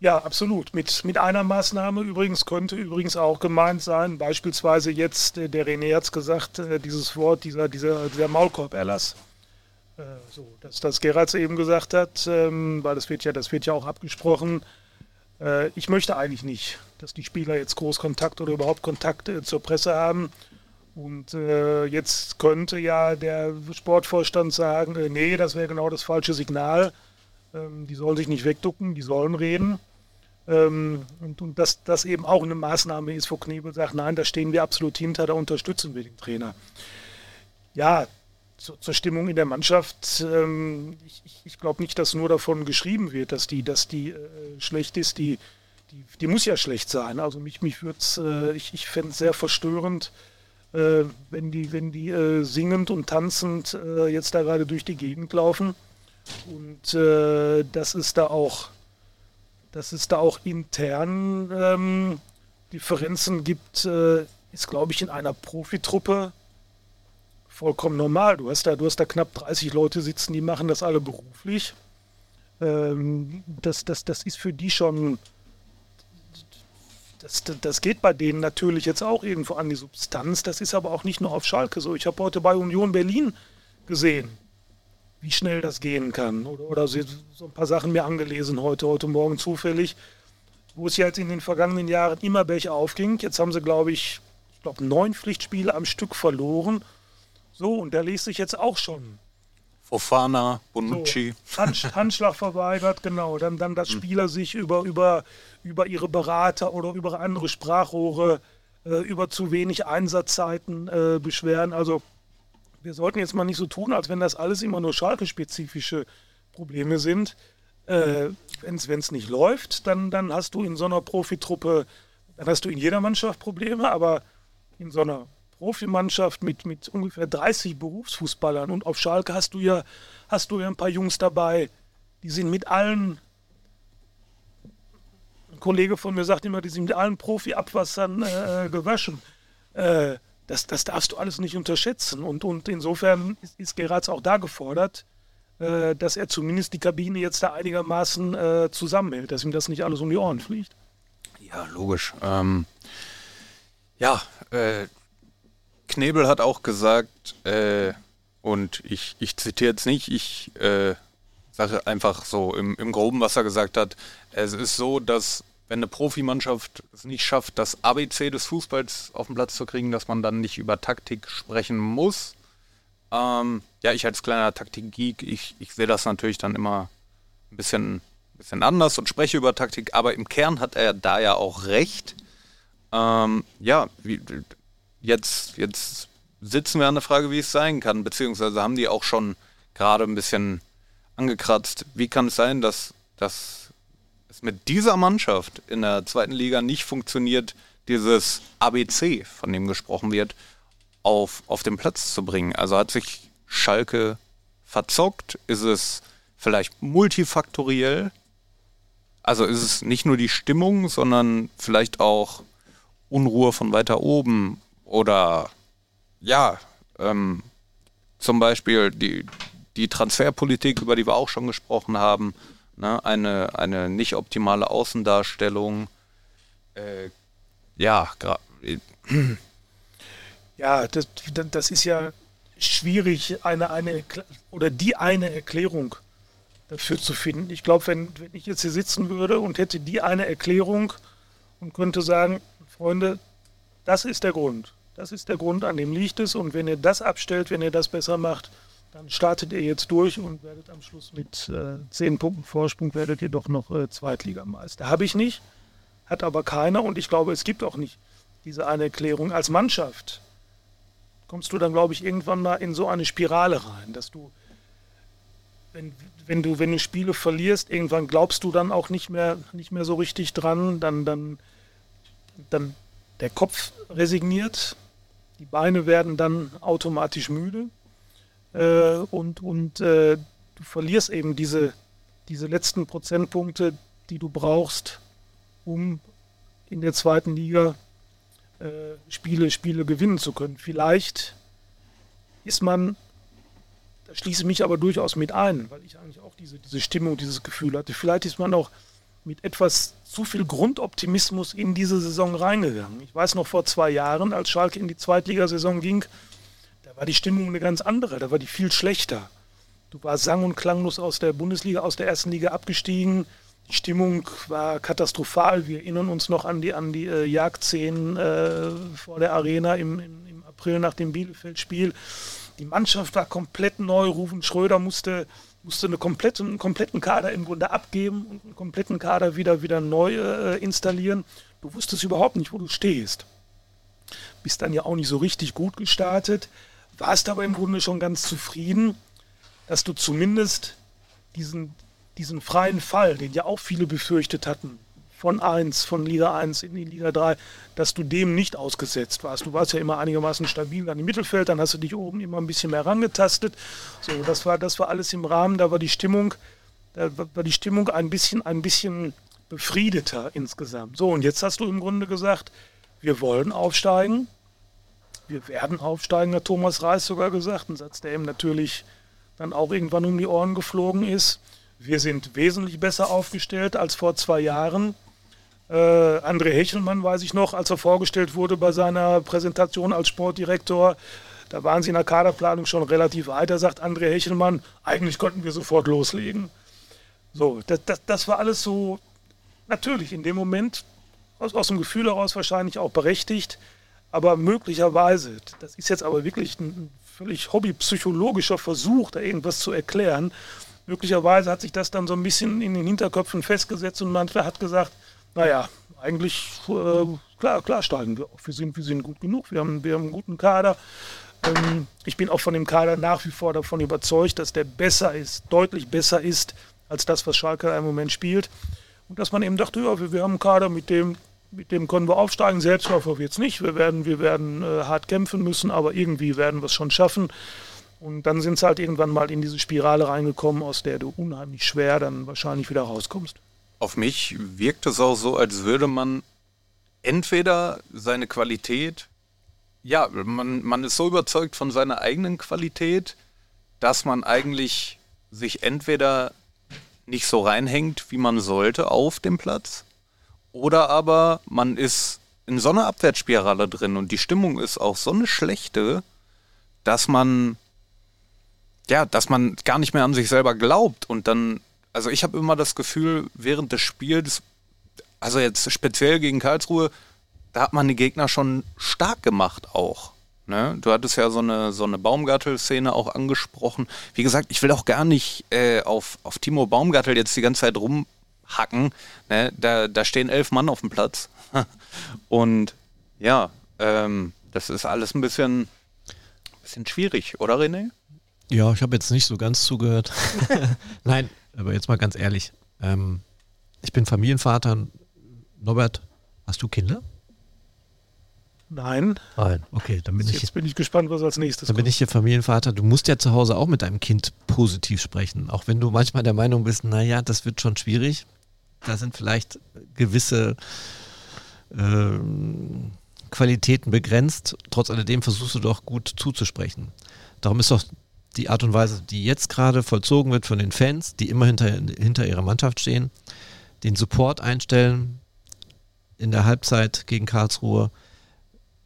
Ja, absolut. Mit, mit einer Maßnahme übrigens könnte übrigens auch gemeint sein, beispielsweise jetzt, äh, der René hat es gesagt, äh, dieses Wort, dieser, dieser, dieser Maulkorb-Erlass. Äh, so, dass das Gerards eben gesagt hat, ähm, weil das wird ja, das wird ja auch abgesprochen, äh, ich möchte eigentlich nicht, dass die Spieler jetzt groß Kontakt oder überhaupt Kontakt zur Presse haben. Und äh, jetzt könnte ja der Sportvorstand sagen, äh, nee, das wäre genau das falsche Signal. Ähm, die sollen sich nicht wegducken, die sollen reden. Ähm, und, und dass das eben auch eine Maßnahme ist, wo Knebel sagt, nein, da stehen wir absolut hinter, da unterstützen wir den Trainer. Ja, zur, zur Stimmung in der Mannschaft. Ähm, ich, ich glaube nicht, dass nur davon geschrieben wird, dass die, dass die äh, schlecht ist. Die, die, die, muss ja schlecht sein. Also mich, mich würde äh, ich, ich fände es sehr verstörend, äh, wenn die, wenn die äh, singend und tanzend äh, jetzt da gerade durch die Gegend laufen. Und äh, das ist da auch, dass es da auch intern ähm, Differenzen gibt, ist, glaube ich, in einer Profitruppe vollkommen normal. Du hast da, du hast da knapp 30 Leute sitzen, die machen das alle beruflich. Ähm, das, das, das ist für die schon. Das, das geht bei denen natürlich jetzt auch irgendwo an die Substanz. Das ist aber auch nicht nur auf Schalke so. Ich habe heute bei Union Berlin gesehen, wie schnell das gehen kann. Oder, oder so, ein paar Sachen mir angelesen heute, heute Morgen zufällig, wo es ja jetzt in den vergangenen Jahren immer welche aufging. Jetzt haben sie, glaube ich, ich glaube, neun Pflichtspiele am Stück verloren so, und der liest sich jetzt auch schon. Fofana, Bonucci. So, Hand, Handschlag verweigert, genau. Dann, dann dass hm. Spieler sich über, über, über ihre Berater oder über andere Sprachrohre, äh, über zu wenig Einsatzzeiten äh, beschweren. Also wir sollten jetzt mal nicht so tun, als wenn das alles immer nur Schalke-spezifische Probleme sind. Äh, wenn es nicht läuft, dann, dann hast du in so einer Profitruppe, dann hast du in jeder Mannschaft Probleme, aber in so einer Profimannschaft mit, mit ungefähr 30 Berufsfußballern und auf Schalke hast du ja, hast du ja ein paar Jungs dabei, die sind mit allen, ein Kollege von mir sagt immer, die sind mit allen Profi-Abwassern äh, gewaschen. Äh, das, das darfst du alles nicht unterschätzen. Und, und insofern ist, ist Geratz auch da gefordert, äh, dass er zumindest die Kabine jetzt da einigermaßen äh, zusammenhält, dass ihm das nicht alles um die Ohren fliegt. Ja, logisch. Ähm, ja, äh, Knebel hat auch gesagt, äh, und ich, ich zitiere jetzt nicht, ich äh, sage einfach so im, im Groben, was er gesagt hat. Es ist so, dass wenn eine Profimannschaft es nicht schafft, das ABC des Fußballs auf den Platz zu kriegen, dass man dann nicht über Taktik sprechen muss. Ähm, ja, ich als kleiner Taktik-Geek, ich, ich sehe das natürlich dann immer ein bisschen, bisschen anders und spreche über Taktik, aber im Kern hat er da ja auch recht. Ähm, ja, wie, jetzt, jetzt sitzen wir an der Frage, wie es sein kann, beziehungsweise haben die auch schon gerade ein bisschen angekratzt. Wie kann es sein, dass, dass es mit dieser Mannschaft in der zweiten Liga nicht funktioniert, dieses ABC, von dem gesprochen wird, auf, auf den Platz zu bringen? Also hat sich Schalke verzockt? Ist es vielleicht multifaktoriell? Also ist es nicht nur die Stimmung, sondern vielleicht auch Unruhe von weiter oben oder ja, ähm, zum Beispiel die, die Transferpolitik, über die wir auch schon gesprochen haben, ne? eine, eine nicht optimale Außendarstellung. Äh, ja, ja, das, das ist ja schwierig, eine, eine oder die eine Erklärung dafür zu finden. Ich glaube, wenn, wenn ich jetzt hier sitzen würde und hätte die eine Erklärung und könnte sagen, Freunde, das ist der Grund. Das ist der Grund, an dem liegt es. Und wenn ihr das abstellt, wenn ihr das besser macht, dann startet ihr jetzt durch und werdet am Schluss mit äh, zehn Punkten Vorsprung, werdet ihr doch noch äh, Zweitligameister. Habe ich nicht, hat aber keiner und ich glaube, es gibt auch nicht diese eine Erklärung. Als Mannschaft kommst du dann, glaube ich, irgendwann mal in so eine Spirale rein, dass du, wenn, wenn du, wenn du Spiele verlierst, irgendwann glaubst du dann auch nicht mehr, nicht mehr so richtig dran, dann, dann, dann der Kopf resigniert, die Beine werden dann automatisch müde äh, und, und äh, du verlierst eben diese, diese letzten Prozentpunkte, die du brauchst, um in der zweiten Liga äh, Spiele, Spiele gewinnen zu können. Vielleicht ist man, da schließe ich mich aber durchaus mit ein, weil ich eigentlich auch diese, diese Stimmung, dieses Gefühl hatte, vielleicht ist man auch mit etwas zu viel Grundoptimismus in diese Saison reingegangen. Ich weiß noch vor zwei Jahren, als Schalke in die Zweitligasaison ging, da war die Stimmung eine ganz andere, da war die viel schlechter. Du warst sang- und klanglos aus der Bundesliga, aus der ersten Liga abgestiegen. Die Stimmung war katastrophal. Wir erinnern uns noch an die, an die äh, Jagdszenen äh, vor der Arena im, im, im April nach dem Bielefeld-Spiel. Die Mannschaft war komplett neu. Rufen Schröder musste musste eine komplette, einen kompletten Kader im Grunde abgeben und einen kompletten Kader wieder, wieder neu äh, installieren. Du wusstest überhaupt nicht, wo du stehst. Bist dann ja auch nicht so richtig gut gestartet, warst aber im Grunde schon ganz zufrieden, dass du zumindest diesen, diesen freien Fall, den ja auch viele befürchtet hatten, von 1, von Liga 1 in die Liga 3, dass du dem nicht ausgesetzt warst. Du warst ja immer einigermaßen stabil an im Mittelfeld, dann hast du dich oben immer ein bisschen mehr rangetastet. So, das war, das war alles im Rahmen, da war die Stimmung, da war die Stimmung ein bisschen, ein bisschen befriedeter insgesamt. So, und jetzt hast du im Grunde gesagt, wir wollen aufsteigen. Wir werden aufsteigen, hat Thomas Reis sogar gesagt. Ein Satz, der ihm natürlich dann auch irgendwann um die Ohren geflogen ist. Wir sind wesentlich besser aufgestellt als vor zwei Jahren. Äh, André Hechelmann weiß ich noch, als er vorgestellt wurde bei seiner Präsentation als Sportdirektor. Da waren sie in der Kaderplanung schon relativ weit. Da sagt André Hechelmann, eigentlich konnten wir sofort loslegen. So, das, das, das war alles so natürlich in dem Moment aus, aus dem Gefühl heraus wahrscheinlich auch berechtigt, aber möglicherweise, das ist jetzt aber wirklich ein völlig hobbypsychologischer Versuch, da irgendwas zu erklären. Möglicherweise hat sich das dann so ein bisschen in den Hinterköpfen festgesetzt und man hat gesagt, naja, eigentlich, äh, klar, klar steigen wir auf. Wir sind, wir sind gut genug, wir haben, wir haben einen guten Kader. Ähm, ich bin auch von dem Kader nach wie vor davon überzeugt, dass der besser ist, deutlich besser ist, als das, was Schalke im Moment spielt. Und dass man eben dachte, ja, wir, wir haben einen Kader, mit dem, mit dem können wir aufsteigen. Selbstläufer wird es nicht. Wir werden, wir werden äh, hart kämpfen müssen, aber irgendwie werden wir es schon schaffen. Und dann sind sie halt irgendwann mal in diese Spirale reingekommen, aus der du unheimlich schwer dann wahrscheinlich wieder rauskommst. Auf mich wirkt es auch so, als würde man entweder seine Qualität, ja, man, man ist so überzeugt von seiner eigenen Qualität, dass man eigentlich sich entweder nicht so reinhängt, wie man sollte auf dem Platz, oder aber man ist in so einer Abwärtsspirale drin und die Stimmung ist auch so eine schlechte, dass man ja, dass man gar nicht mehr an sich selber glaubt und dann also ich habe immer das Gefühl, während des Spiels, also jetzt speziell gegen Karlsruhe, da hat man die Gegner schon stark gemacht auch. Ne? Du hattest ja so eine, so eine Baumgartel-Szene auch angesprochen. Wie gesagt, ich will auch gar nicht äh, auf, auf Timo Baumgartel jetzt die ganze Zeit rumhacken. Ne? Da, da stehen elf Mann auf dem Platz. Und ja, ähm, das ist alles ein bisschen, bisschen schwierig, oder René? Ja, ich habe jetzt nicht so ganz zugehört. Nein, aber jetzt mal ganz ehrlich. Ähm, ich bin Familienvater. Norbert, hast du Kinder? Nein. Nein, okay, dann bin Jetzt ich bin ich gespannt, was als nächstes Dann bin ich hier Familienvater. Du musst ja zu Hause auch mit deinem Kind positiv sprechen. Auch wenn du manchmal der Meinung bist, naja, das wird schon schwierig. Da sind vielleicht gewisse ähm, Qualitäten begrenzt. Trotz alledem versuchst du doch gut zuzusprechen. Darum ist doch die Art und Weise, die jetzt gerade vollzogen wird von den Fans, die immer hinter, hinter ihrer Mannschaft stehen, den Support einstellen in der Halbzeit gegen Karlsruhe,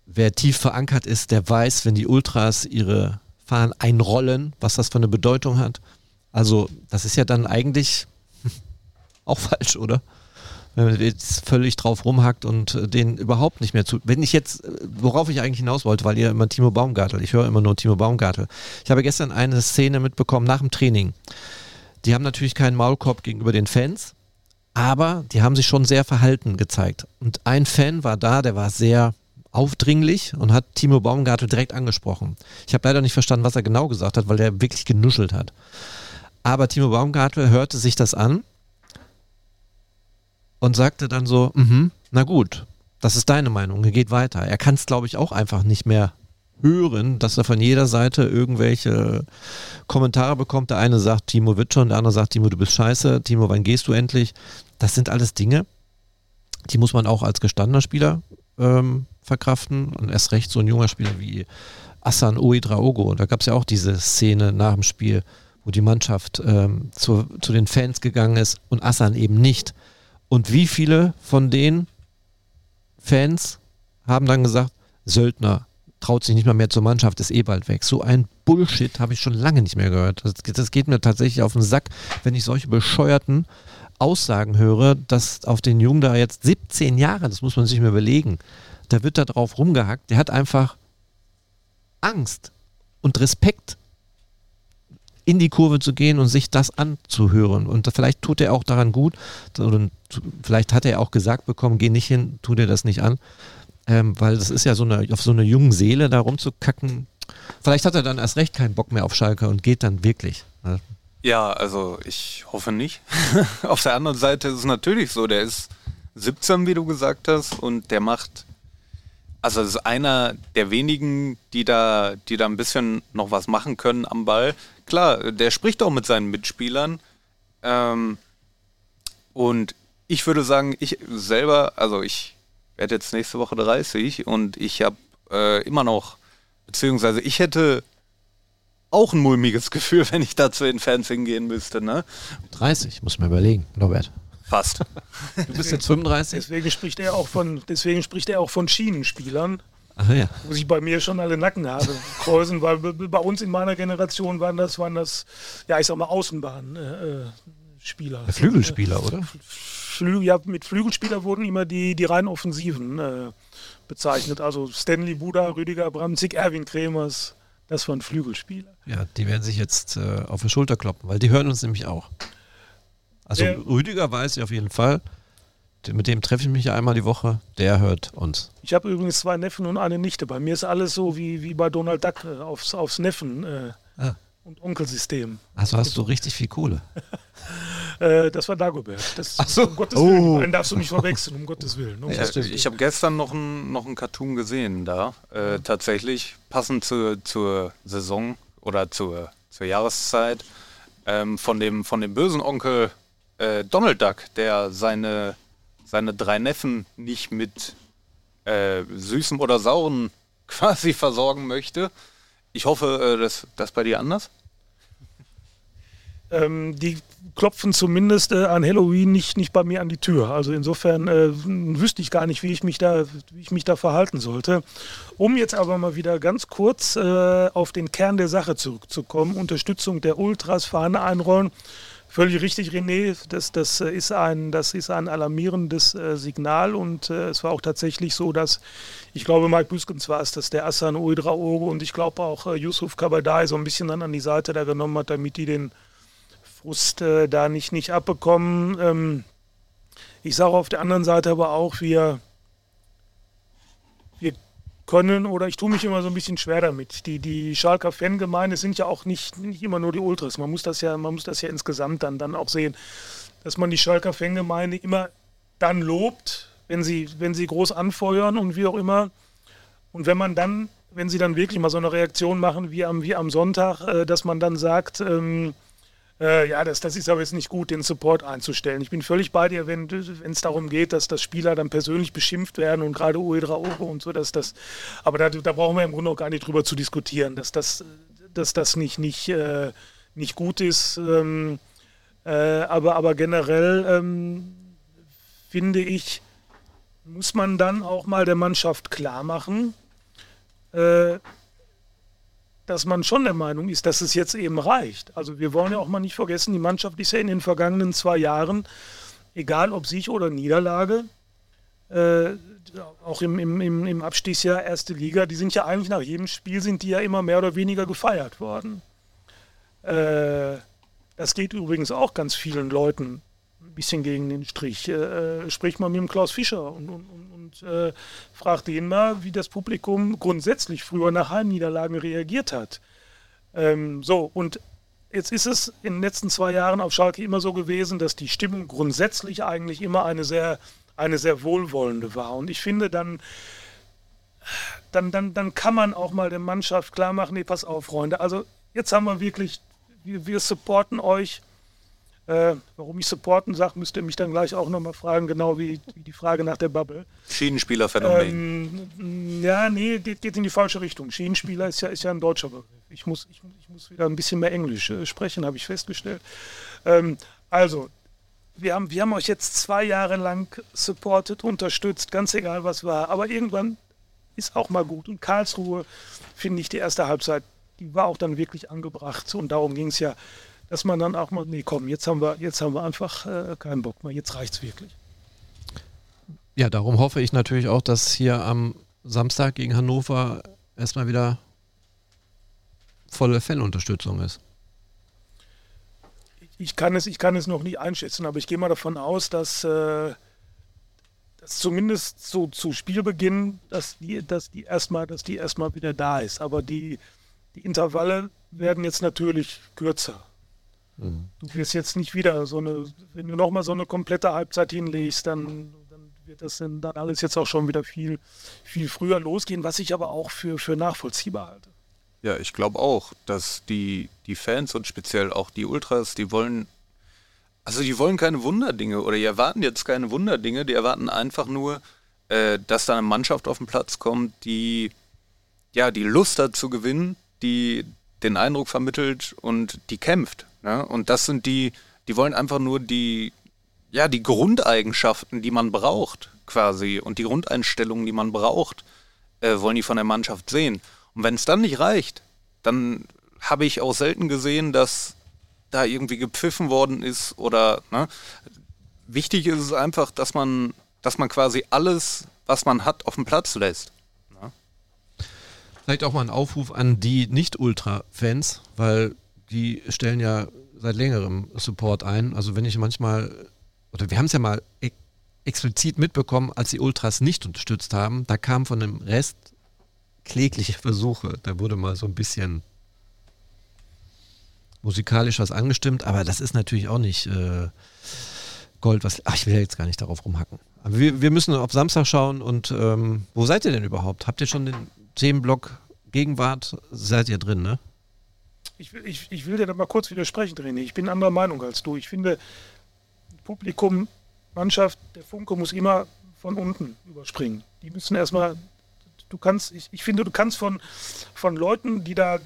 wer tief verankert ist, der weiß, wenn die Ultras ihre Fahnen einrollen, was das für eine Bedeutung hat. Also, das ist ja dann eigentlich auch falsch, oder? Wenn man jetzt völlig drauf rumhackt und äh, den überhaupt nicht mehr zu. Wenn ich jetzt, äh, worauf ich eigentlich hinaus wollte, weil ihr immer Timo Baumgartel, ich höre immer nur Timo Baumgartel. Ich habe gestern eine Szene mitbekommen nach dem Training. Die haben natürlich keinen Maulkorb gegenüber den Fans, aber die haben sich schon sehr verhalten gezeigt. Und ein Fan war da, der war sehr aufdringlich und hat Timo Baumgartel direkt angesprochen. Ich habe leider nicht verstanden, was er genau gesagt hat, weil er wirklich genuschelt hat. Aber Timo Baumgartel hörte sich das an und sagte dann so, mhm, na gut, das ist deine Meinung, er geht weiter. Er kann es, glaube ich, auch einfach nicht mehr hören, dass er von jeder Seite irgendwelche Kommentare bekommt. Der eine sagt, Timo wird schon, der andere sagt, Timo, du bist scheiße, Timo, wann gehst du endlich? Das sind alles Dinge, die muss man auch als gestandener Spieler ähm, verkraften und erst recht so ein junger Spieler wie Asan Uedraogo. Da gab es ja auch diese Szene nach dem Spiel, wo die Mannschaft ähm, zu, zu den Fans gegangen ist und Asan eben nicht. Und wie viele von den Fans haben dann gesagt, Söldner traut sich nicht mal mehr zur Mannschaft, ist eh bald weg. So ein Bullshit habe ich schon lange nicht mehr gehört. Das, das, geht mir tatsächlich auf den Sack, wenn ich solche bescheuerten Aussagen höre, dass auf den Jungen da jetzt 17 Jahre, das muss man sich mal überlegen, da wird da drauf rumgehackt. Der hat einfach Angst und Respekt, in die Kurve zu gehen und sich das anzuhören. Und vielleicht tut er auch daran gut, vielleicht hat er auch gesagt bekommen, geh nicht hin, tu dir das nicht an. Ähm, weil das ist ja so eine, auf so eine jungen Seele da rumzukacken. Vielleicht hat er dann erst recht keinen Bock mehr auf Schalke und geht dann wirklich. Ne? Ja, also ich hoffe nicht. auf der anderen Seite ist es natürlich so, der ist 17, wie du gesagt hast, und der macht also es ist einer der wenigen, die da, die da ein bisschen noch was machen können am Ball. Klar, der spricht auch mit seinen Mitspielern. Ähm, und ich würde sagen, ich selber, also ich werde jetzt nächste Woche 30 und ich habe äh, immer noch, beziehungsweise ich hätte auch ein mulmiges Gefühl, wenn ich da zu den Fans hingehen müsste. Ne? 30, muss man überlegen, Norbert. Fast. Du bist jetzt 35. Deswegen spricht er auch von, deswegen spricht er auch von Schienenspielern. Ach ja. Wo ich bei mir schon alle Nacken habe. Kreuzen, weil bei uns in meiner Generation waren das, waren das, ja, ich sag mal, Außenbahnspieler. Äh, Flügelspieler, oder? Flü ja, mit Flügelspieler wurden immer die, die rein Offensiven äh, bezeichnet. Also Stanley Buda, Rüdiger Bramzig, Erwin Kremers, das waren Flügelspieler. Ja, die werden sich jetzt äh, auf die Schulter kloppen, weil die hören uns nämlich auch. Also Rüdiger weiß ich auf jeden Fall. Mit dem treffe ich mich ja einmal die Woche. Der hört uns. Ich habe übrigens zwei Neffen und eine Nichte. Bei mir ist alles so wie, wie bei Donald Duck äh, aufs, aufs Neffen äh, ah. und Onkelsystem. Also hast du richtig viel Kohle. äh, das war Dagobert. Das, Ach so. Um Gottes oh. Willen. Einen darfst du nicht verwechseln, um Gottes Willen. Um ja, Gottes Willen. Ich habe gestern noch einen noch Cartoon gesehen da. Äh, tatsächlich passend zur, zur Saison oder zur, zur Jahreszeit. Ähm, von, dem, von dem bösen Onkel äh, Donald Duck, der seine, seine drei Neffen nicht mit äh, süßem oder sauren quasi versorgen möchte. Ich hoffe, äh, das, das bei dir anders? Ähm, die klopfen zumindest äh, an Halloween nicht, nicht bei mir an die Tür. Also insofern äh, wüsste ich gar nicht, wie ich mich da, wie ich mich da verhalten sollte. Um jetzt aber mal wieder ganz kurz äh, auf den Kern der Sache zurückzukommen, Unterstützung der Ultras, Fahne einrollen. Völlig richtig, René. Das, das, äh, ist, ein, das ist ein alarmierendes äh, Signal und äh, es war auch tatsächlich so, dass ich glaube, Mike Büskens war es, dass der Assan Uedraogo und ich glaube auch äh, Yusuf Kabadai so ein bisschen dann an die Seite da genommen hat, damit die den Frust äh, da nicht, nicht abbekommen. Ähm, ich sage auf der anderen Seite aber auch, wir, wir können oder ich tue mich immer so ein bisschen schwer damit. Die, die Schalker Fangemeinde sind ja auch nicht, nicht immer nur die Ultras. Man muss das ja, man muss das ja insgesamt dann, dann auch sehen, dass man die Schalker Fangemeinde immer dann lobt, wenn sie, wenn sie groß anfeuern und wie auch immer. Und wenn man dann, wenn sie dann wirklich mal so eine Reaktion machen wie am, wie am Sonntag, äh, dass man dann sagt, ähm, äh, ja, das, das ist aber jetzt nicht gut, den Support einzustellen. Ich bin völlig bei dir, wenn es darum geht, dass das Spieler dann persönlich beschimpft werden und gerade Uedra Oro und so, dass das, aber da, da brauchen wir im Grunde auch gar nicht drüber zu diskutieren, dass das, dass das nicht, nicht, äh, nicht gut ist. Ähm, äh, aber, aber generell ähm, finde ich, muss man dann auch mal der Mannschaft klar machen, äh, dass man schon der Meinung ist, dass es jetzt eben reicht. Also wir wollen ja auch mal nicht vergessen, die Mannschaft ist ja in den vergangenen zwei Jahren, egal ob Sieg oder Niederlage, äh, auch im, im, im Abstiegsjahr erste Liga, die sind ja eigentlich nach jedem Spiel sind die ja immer mehr oder weniger gefeiert worden. Äh, das geht übrigens auch ganz vielen Leuten bisschen gegen den Strich. Äh, äh sprich mal mit dem Klaus Fischer und, und, und äh, fragt ihn mal, wie das Publikum grundsätzlich früher nach Heimniederlagen reagiert hat. Ähm, so, und jetzt ist es in den letzten zwei Jahren auf Schalke immer so gewesen, dass die Stimmung grundsätzlich eigentlich immer eine sehr, eine sehr wohlwollende war. Und ich finde dann, dann, dann, dann kann man auch mal der Mannschaft klar machen, nee, pass auf, Freunde, also jetzt haben wir wirklich, wir, wir supporten euch, äh, warum ich supporten sage, müsst ihr mich dann gleich auch nochmal fragen, genau wie, wie, die Frage nach der Bubble. Schienenspielerphänomen. Ähm, ja, nee, geht, geht, in die falsche Richtung. Schienenspieler ist ja, ist ja ein deutscher Begriff. Ich muss, ich, ich muss wieder ein bisschen mehr Englisch äh, sprechen, habe ich festgestellt. Ähm, also, wir haben, wir haben euch jetzt zwei Jahre lang supportet, unterstützt, ganz egal was war. Aber irgendwann ist auch mal gut. Und Karlsruhe, finde ich, die erste Halbzeit, die war auch dann wirklich angebracht. Und darum ging es ja dass man dann auch mal, nee, komm, jetzt haben wir, jetzt haben wir einfach äh, keinen Bock mehr, jetzt reicht es wirklich. Ja, darum hoffe ich natürlich auch, dass hier am Samstag gegen Hannover erstmal wieder volle Fanunterstützung ist. Ich kann es, ich kann es noch nicht einschätzen, aber ich gehe mal davon aus, dass, äh, dass zumindest so zu Spielbeginn, dass die, dass die erstmal, dass die erstmal wieder da ist. Aber die, die Intervalle werden jetzt natürlich kürzer. Mhm. Du wirst jetzt nicht wieder so eine, wenn du nochmal so eine komplette Halbzeit hinlegst, dann, dann wird das dann alles jetzt auch schon wieder viel, viel früher losgehen, was ich aber auch für, für nachvollziehbar halte. Ja, ich glaube auch, dass die, die Fans und speziell auch die Ultras, die wollen, also die wollen keine Wunderdinge oder die erwarten jetzt keine Wunderdinge, die erwarten einfach nur, äh, dass da eine Mannschaft auf den Platz kommt, die ja die Lust hat zu gewinnen, die den Eindruck vermittelt und die kämpft. Ne? Und das sind die, die wollen einfach nur die, ja, die Grundeigenschaften, die man braucht, quasi, und die Grundeinstellungen, die man braucht, äh, wollen die von der Mannschaft sehen. Und wenn es dann nicht reicht, dann habe ich auch selten gesehen, dass da irgendwie gepfiffen worden ist oder ne? wichtig ist es einfach, dass man, dass man quasi alles, was man hat, auf den Platz lässt. Vielleicht auch mal ein Aufruf an die Nicht-Ultra-Fans, weil die stellen ja seit längerem Support ein. Also wenn ich manchmal, oder wir haben es ja mal e explizit mitbekommen, als die Ultras nicht unterstützt haben, da kam von dem Rest klägliche Versuche. Da wurde mal so ein bisschen musikalisch was angestimmt, aber das ist natürlich auch nicht äh, Gold, was. Ach, ich will jetzt gar nicht darauf rumhacken. Aber wir, wir müssen auf Samstag schauen und ähm, wo seid ihr denn überhaupt? Habt ihr schon den Themenblock Gegenwart? Seid ihr drin, ne? ich, will, ich, ich will dir da mal kurz widersprechen, René. Ich bin anderer Meinung als du. Ich finde, Publikum, Mannschaft, der Funke muss immer von unten überspringen. Die müssen erstmal, du kannst, ich, ich finde, du kannst von, von Leuten, die da,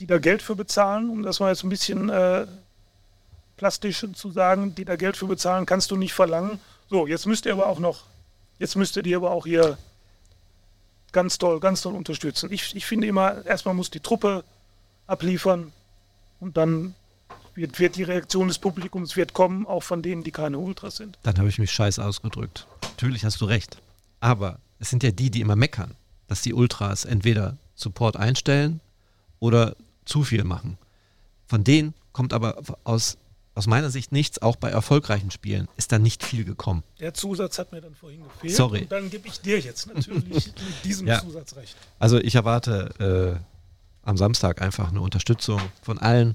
die da Geld für bezahlen, um das mal jetzt ein bisschen äh, plastisch zu sagen, die da Geld für bezahlen, kannst du nicht verlangen. So, jetzt müsst ihr aber auch noch, jetzt müsstet ihr aber auch hier ganz toll, ganz toll unterstützen. Ich, ich finde immer, erstmal muss die Truppe abliefern und dann wird, wird die Reaktion des Publikums wird kommen, auch von denen, die keine Ultras sind. Dann habe ich mich scheiße ausgedrückt. Natürlich hast du recht. Aber es sind ja die, die immer meckern, dass die Ultras entweder Support einstellen oder zu viel machen. Von denen kommt aber aus, aus meiner Sicht nichts, auch bei erfolgreichen Spielen ist da nicht viel gekommen. Der Zusatz hat mir dann vorhin gefehlt. Sorry. Und dann gebe ich dir jetzt natürlich mit diesem ja. Zusatz recht. Also ich erwarte äh, am Samstag einfach eine Unterstützung von allen.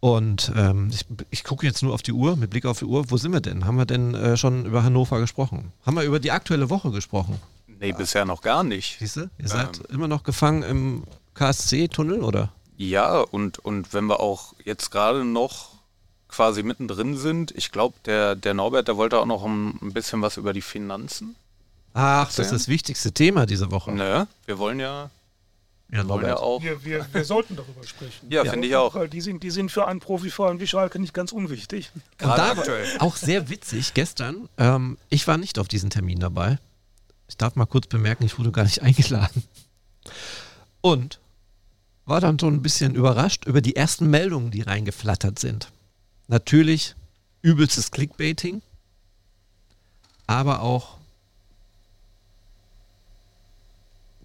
Und ähm, ich, ich gucke jetzt nur auf die Uhr, mit Blick auf die Uhr. Wo sind wir denn? Haben wir denn äh, schon über Hannover gesprochen? Haben wir über die aktuelle Woche gesprochen? Nee, bisher noch gar nicht. Siehst du? Ihr seid ähm. immer noch gefangen im KSC-Tunnel, oder? Ja, und, und wenn wir auch jetzt gerade noch quasi mittendrin sind, ich glaube, der, der Norbert, der wollte auch noch ein, bisschen was über die Finanzen. Ach, das ist das wichtigste Thema diese Woche. Ne, wir wollen ja ja, wollen ja auch. Wir, wir, wir, sollten darüber sprechen. Ja, ja. finde ich auch. Weil die sind, die sind für einen Profiverein wie Schalke nicht ganz unwichtig. Gerade aktuell. Auch sehr witzig, gestern, ähm, ich war nicht auf diesen Termin dabei. Ich darf mal kurz bemerken, ich wurde gar nicht eingeladen. Und war dann so ein bisschen überrascht über die ersten Meldungen, die reingeflattert sind. Natürlich übelstes Clickbaiting, aber auch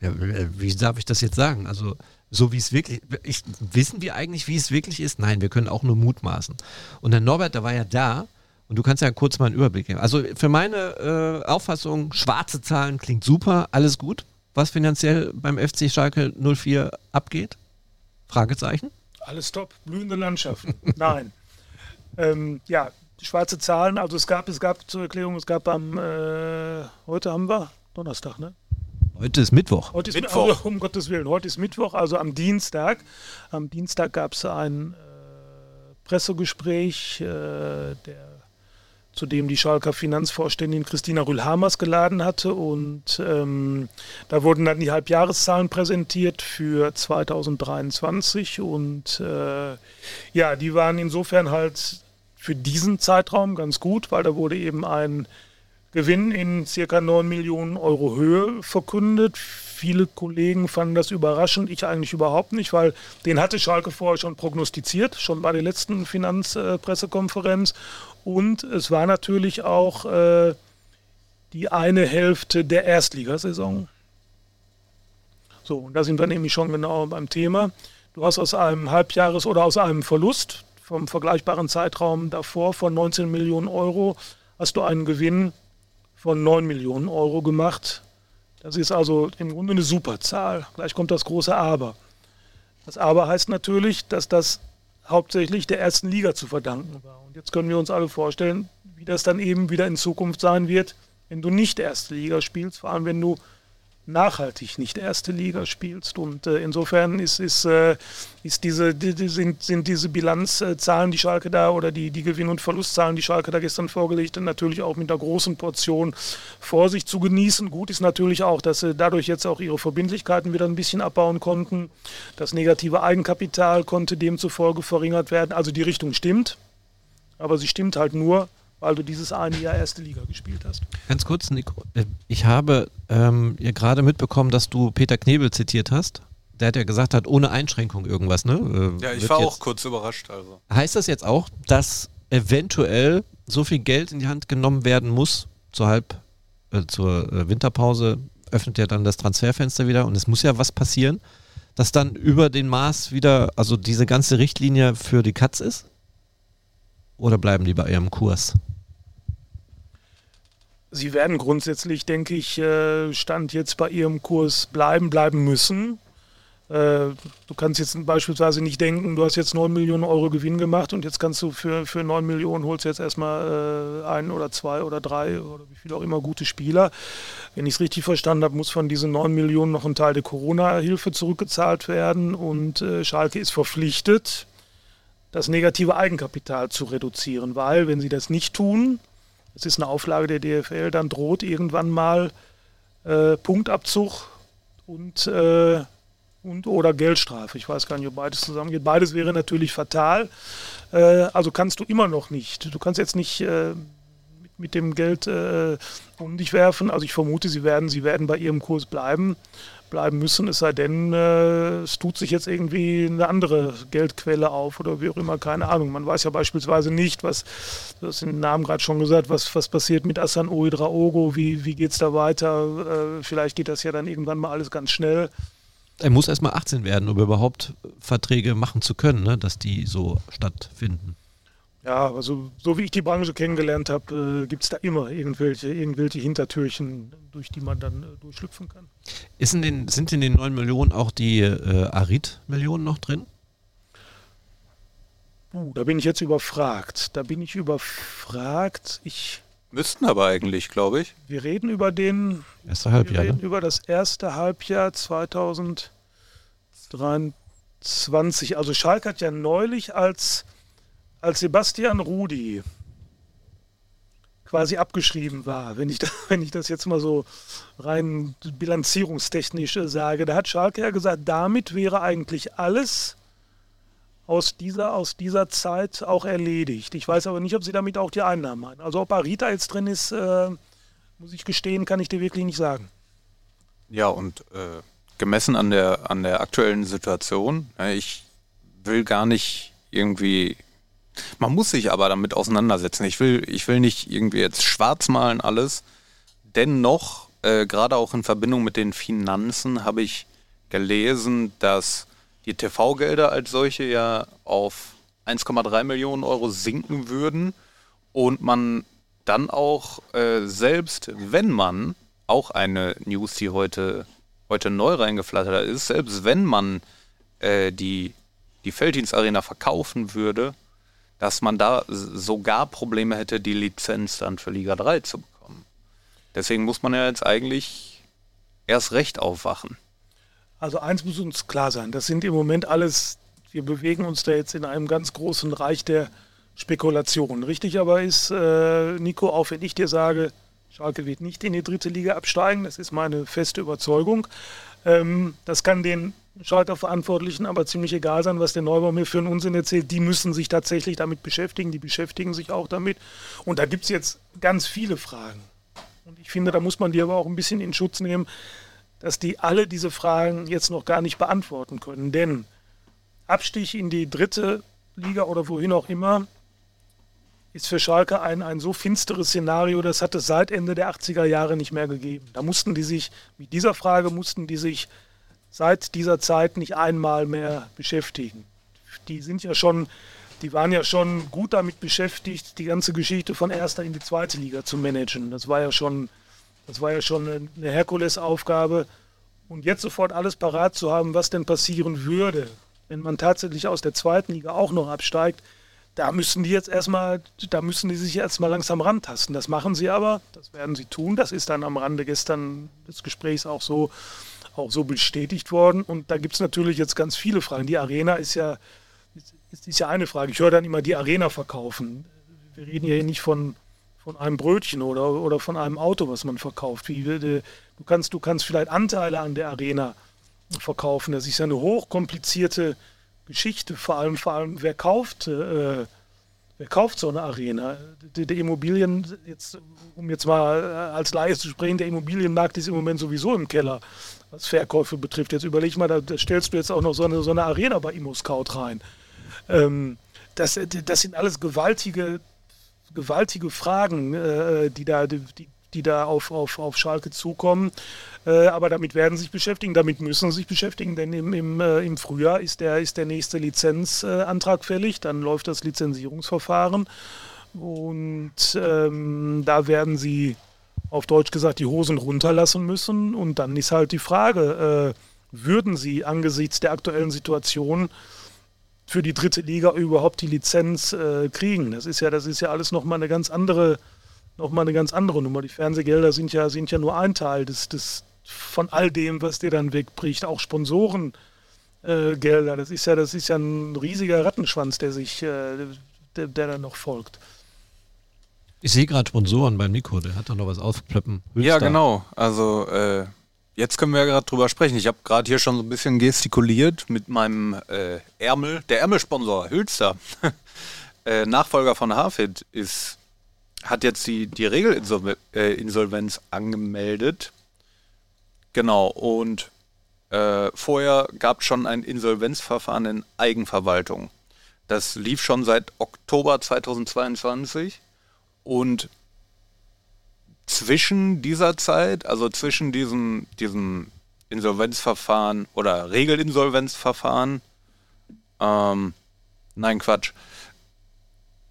ja, wie darf ich das jetzt sagen? Also, so wie es wirklich, ich, wissen wir eigentlich, wie es wirklich ist? Nein, wir können auch nur mutmaßen. Und der Norbert, der war ja da und du kannst ja kurz mal einen Überblick geben. Also für meine äh, Auffassung, schwarze Zahlen klingt super, alles gut. Was finanziell beim FC Schalke 04 abgeht? Fragezeichen? Alles top, blühende Landschaften. Nein. ähm, ja, schwarze Zahlen, also es gab, es gab zur Erklärung, es gab am, äh, heute haben wir Donnerstag, ne? Heute ist Mittwoch. Heute ist Mittwoch. Also, um Gottes Willen, heute ist Mittwoch, also am Dienstag. Am Dienstag gab es ein äh, Pressegespräch, äh, der, zu dem die Schalker Finanzvorständin Christina Rühlhamers geladen hatte. Und ähm, da wurden dann die Halbjahreszahlen präsentiert für 2023. Und äh, ja, die waren insofern halt für diesen Zeitraum ganz gut, weil da wurde eben ein Gewinn in circa 9 Millionen Euro Höhe verkündet. Viele Kollegen fanden das überraschend, ich eigentlich überhaupt nicht, weil den hatte Schalke vorher schon prognostiziert, schon bei der letzten Finanzpressekonferenz. Und es war natürlich auch äh, die eine Hälfte der Erstligasaison. So, und da sind wir nämlich schon genau beim Thema. Du hast aus einem Halbjahres- oder aus einem Verlust vom vergleichbaren Zeitraum davor von 19 Millionen Euro hast du einen Gewinn von 9 Millionen Euro gemacht. Das ist also im Grunde eine super Zahl. Gleich kommt das große Aber. Das Aber heißt natürlich, dass das hauptsächlich der ersten Liga zu verdanken war. Und jetzt können wir uns alle vorstellen, wie das dann eben wieder in Zukunft sein wird, wenn du nicht erste Liga spielst, vor allem wenn du nachhaltig nicht erste Liga spielst. Und äh, insofern ist, ist, äh, ist diese, die, sind, sind diese Bilanzzahlen, die Schalke da oder die, die Gewinn- und Verlustzahlen, die Schalke da gestern vorgelegt hat, natürlich auch mit einer großen Portion Vorsicht zu genießen. Gut ist natürlich auch, dass sie dadurch jetzt auch ihre Verbindlichkeiten wieder ein bisschen abbauen konnten. Das negative Eigenkapital konnte demzufolge verringert werden. Also die Richtung stimmt. Aber sie stimmt halt nur, weil du dieses eine Jahr erste Liga gespielt hast. Ganz kurz, Nico. Äh, ich habe ähm, ja gerade mitbekommen, dass du Peter Knebel zitiert hast. Der hat ja gesagt hat, ohne Einschränkung irgendwas, ne? Äh, ja, ich war auch kurz überrascht. Also. Heißt das jetzt auch, dass eventuell so viel Geld in die Hand genommen werden muss zur Halb, äh, zur äh, Winterpause öffnet ja dann das Transferfenster wieder und es muss ja was passieren, dass dann über den Maß wieder, also diese ganze Richtlinie für die Katz ist? Oder bleiben die bei ihrem Kurs? Sie werden grundsätzlich, denke ich, äh, Stand jetzt bei Ihrem Kurs bleiben, bleiben müssen. Äh, du kannst jetzt beispielsweise nicht denken, du hast jetzt 9 Millionen Euro Gewinn gemacht und jetzt kannst du für, für 9 Millionen holst jetzt erstmal äh, ein oder zwei oder drei oder wie viel auch immer gute Spieler. Wenn ich es richtig verstanden habe, muss von diesen 9 Millionen noch ein Teil der Corona-Hilfe zurückgezahlt werden und Schalke ist verpflichtet, das negative Eigenkapital zu reduzieren, weil wenn sie das nicht tun, das ist eine Auflage der DFL, dann droht irgendwann mal äh, Punktabzug und, äh, und oder Geldstrafe. Ich weiß gar nicht, ob beides zusammengeht. Beides wäre natürlich fatal. Äh, also kannst du immer noch nicht. Du kannst jetzt nicht äh, mit, mit, dem Geld äh, um dich werfen. Also ich vermute, sie werden, sie werden bei ihrem Kurs bleiben bleiben müssen, es sei denn, äh, es tut sich jetzt irgendwie eine andere Geldquelle auf oder wie auch immer, keine Ahnung. Man weiß ja beispielsweise nicht, was, du hast den Namen gerade schon gesagt, was, was passiert mit Asan Oedraogo, wie, wie geht es da weiter? Äh, vielleicht geht das ja dann irgendwann mal alles ganz schnell. Er muss erst mal 18 werden, um überhaupt Verträge machen zu können, ne? dass die so stattfinden. Ja, also so wie ich die Branche kennengelernt habe, äh, gibt es da immer irgendwelche, irgendwelche Hintertürchen, durch die man dann äh, durchschlüpfen kann. Ist in den, sind in den 9 Millionen auch die äh, Arid-Millionen noch drin? Uh, da bin ich jetzt überfragt. Da bin ich überfragt. Ich Müssten aber eigentlich, glaube ich. Wir reden über den Erste Halbjahr, wir reden ne? über das erste Halbjahr 2023. Also Schalke hat ja neulich als, als Sebastian Rudi quasi abgeschrieben war, wenn ich, da, wenn ich das jetzt mal so rein bilanzierungstechnisch äh, sage, da hat Schalke ja gesagt, damit wäre eigentlich alles aus dieser, aus dieser Zeit auch erledigt. Ich weiß aber nicht, ob sie damit auch die Einnahmen meinen. Also ob Arita jetzt drin ist, äh, muss ich gestehen, kann ich dir wirklich nicht sagen. Ja, und äh, gemessen an der, an der aktuellen Situation, äh, ich will gar nicht irgendwie. Man muss sich aber damit auseinandersetzen. Ich will, ich will nicht irgendwie jetzt schwarz malen alles. Dennoch, äh, gerade auch in Verbindung mit den Finanzen, habe ich gelesen, dass die TV-Gelder als solche ja auf 1,3 Millionen Euro sinken würden und man dann auch äh, selbst, wenn man auch eine News, die heute, heute neu reingeflattert ist, selbst wenn man äh, die, die Felddienstarena verkaufen würde, dass man da sogar Probleme hätte, die Lizenz dann für Liga 3 zu bekommen. Deswegen muss man ja jetzt eigentlich erst recht aufwachen. Also eins muss uns klar sein, das sind im Moment alles, wir bewegen uns da jetzt in einem ganz großen Reich der Spekulation. Richtig aber ist, äh, Nico, auch wenn ich dir sage, Schalke wird nicht in die dritte Liga absteigen, das ist meine feste Überzeugung. Ähm, das kann den Schalker Verantwortlichen aber ziemlich egal sein, was der Neubau mir für einen Unsinn erzählt. Die müssen sich tatsächlich damit beschäftigen, die beschäftigen sich auch damit. Und da gibt es jetzt ganz viele Fragen. Und ich finde, da muss man die aber auch ein bisschen in Schutz nehmen, dass die alle diese Fragen jetzt noch gar nicht beantworten können. Denn Abstieg in die dritte Liga oder wohin auch immer ist für Schalke ein, ein so finsteres Szenario, das hat es seit Ende der 80er Jahre nicht mehr gegeben. Da mussten die sich, mit dieser Frage mussten die sich seit dieser Zeit nicht einmal mehr beschäftigen. Die sind ja schon, die waren ja schon gut damit beschäftigt, die ganze Geschichte von erster in die zweite Liga zu managen. Das war ja schon, das war ja schon eine Herkulesaufgabe. Und jetzt sofort alles parat zu haben, was denn passieren würde, wenn man tatsächlich aus der zweiten Liga auch noch absteigt, da müssen die jetzt erstmal, da müssen die sich erstmal langsam rantasten. Das machen sie aber, das werden sie tun. Das ist dann am Rande gestern des Gesprächs auch so, auch so bestätigt worden. Und da gibt es natürlich jetzt ganz viele Fragen. Die Arena ist ja, ist, ist ja eine Frage. Ich höre dann immer die Arena verkaufen. Wir reden hier nicht von, von einem Brötchen oder, oder von einem Auto, was man verkauft. Wie, äh, du, kannst, du kannst vielleicht Anteile an der Arena verkaufen. Das ist ja eine hochkomplizierte Geschichte. Vor allem, vor allem wer kauft, äh, wer kauft so eine Arena? Die Immobilien, jetzt, um jetzt mal äh, als Laie zu sprechen, der Immobilienmarkt ist im Moment sowieso im Keller, was Verkäufe betrifft. Jetzt überleg mal, da, stellst du jetzt auch noch so eine, so eine Arena bei ImmoScout rein. Ähm, das, das sind alles gewaltige, gewaltige Fragen, äh, die da, die, die da auf, auf, auf Schalke zukommen. Äh, aber damit werden sie sich beschäftigen, damit müssen sie sich beschäftigen, denn im, im, äh, im Frühjahr ist der, ist der nächste Lizenzantrag fällig, dann läuft das Lizenzierungsverfahren und ähm, da werden sie auf Deutsch gesagt die Hosen runterlassen müssen und dann ist halt die Frage, äh, würden sie angesichts der aktuellen Situation für die dritte Liga überhaupt die Lizenz äh, kriegen? Das ist ja, das ist ja alles nochmal eine ganz andere noch mal eine ganz andere Nummer. Die Fernsehgelder sind ja, sind ja nur ein Teil des, des, von all dem, was dir dann wegbricht. Auch Sponsorengelder, äh, Gelder. das ist ja, das ist ja ein riesiger Rattenschwanz, der sich, äh, der, der dann noch folgt. Ich sehe gerade Sponsoren beim Nico, der hat da noch was aufplöppen. Ja, genau. Also äh, jetzt können wir ja gerade drüber sprechen. Ich habe gerade hier schon so ein bisschen gestikuliert mit meinem äh, Ärmel. Der Ärmelsponsor, Hülster, äh, Nachfolger von Hafid, ist, hat jetzt die, die Regelinsolvenz angemeldet. Genau, und äh, vorher gab es schon ein Insolvenzverfahren in Eigenverwaltung. Das lief schon seit Oktober 2022 und zwischen dieser Zeit, also zwischen diesem, diesem Insolvenzverfahren oder Regelinsolvenzverfahren, ähm, nein, Quatsch.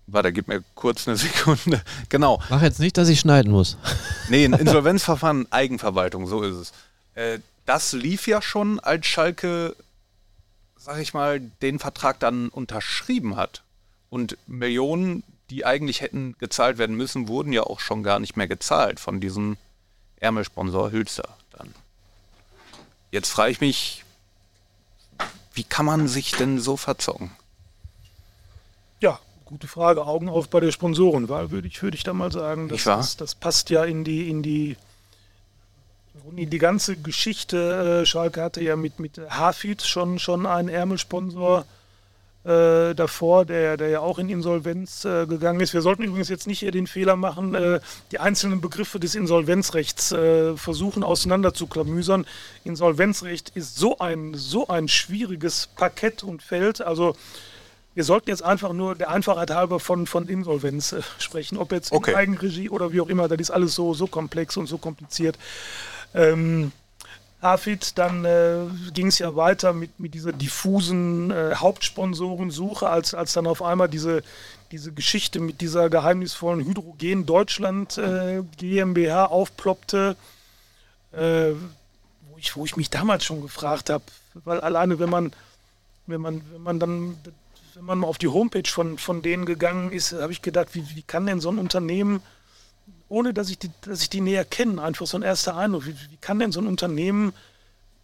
Warte, gib mir kurz eine Sekunde. Genau. Mach jetzt nicht, dass ich schneiden muss. Nee, ein Insolvenzverfahren, Eigenverwaltung, so ist es. Äh, das lief ja schon, als Schalke, sag ich mal, den Vertrag dann unterschrieben hat. Und Millionen, die eigentlich hätten gezahlt werden müssen, wurden ja auch schon gar nicht mehr gezahlt von diesem Ärmelsponsor Hülster dann. Jetzt frage ich mich, wie kann man sich denn so verzocken? Ja, gute Frage. Augen auf bei der Sponsorenwahl, würde ich, würde ich da mal sagen. Das, das, das, passt ja in die, in die, in die ganze Geschichte. Äh, Schalke hatte ja mit, mit Hafid schon, schon einen Ärmelsponsor äh, davor, der, der ja auch in Insolvenz äh, gegangen ist. Wir sollten übrigens jetzt nicht hier den Fehler machen, äh, die einzelnen Begriffe des Insolvenzrechts äh, versuchen auseinanderzuklamüsern. Insolvenzrecht ist so ein, so ein schwieriges Parkett und Feld. Also wir sollten jetzt einfach nur der Einfachheit halber von, von Insolvenz äh, sprechen, ob jetzt okay. in Eigenregie oder wie auch immer. Das ist alles so, so komplex und so kompliziert. Ähm, Hafid, dann äh, ging es ja weiter mit, mit dieser diffusen äh, Hauptsponsorensuche, als, als dann auf einmal diese, diese Geschichte mit dieser geheimnisvollen Hydrogen Deutschland äh, GmbH aufploppte, äh, wo, ich, wo ich mich damals schon gefragt habe, weil alleine wenn man, wenn man, wenn man dann wenn man mal auf die Homepage von, von denen gegangen ist, habe ich gedacht, wie, wie kann denn so ein Unternehmen, ohne dass ich die, dass ich die näher kenne, einfach so ein erster Eindruck, wie, wie kann denn so ein Unternehmen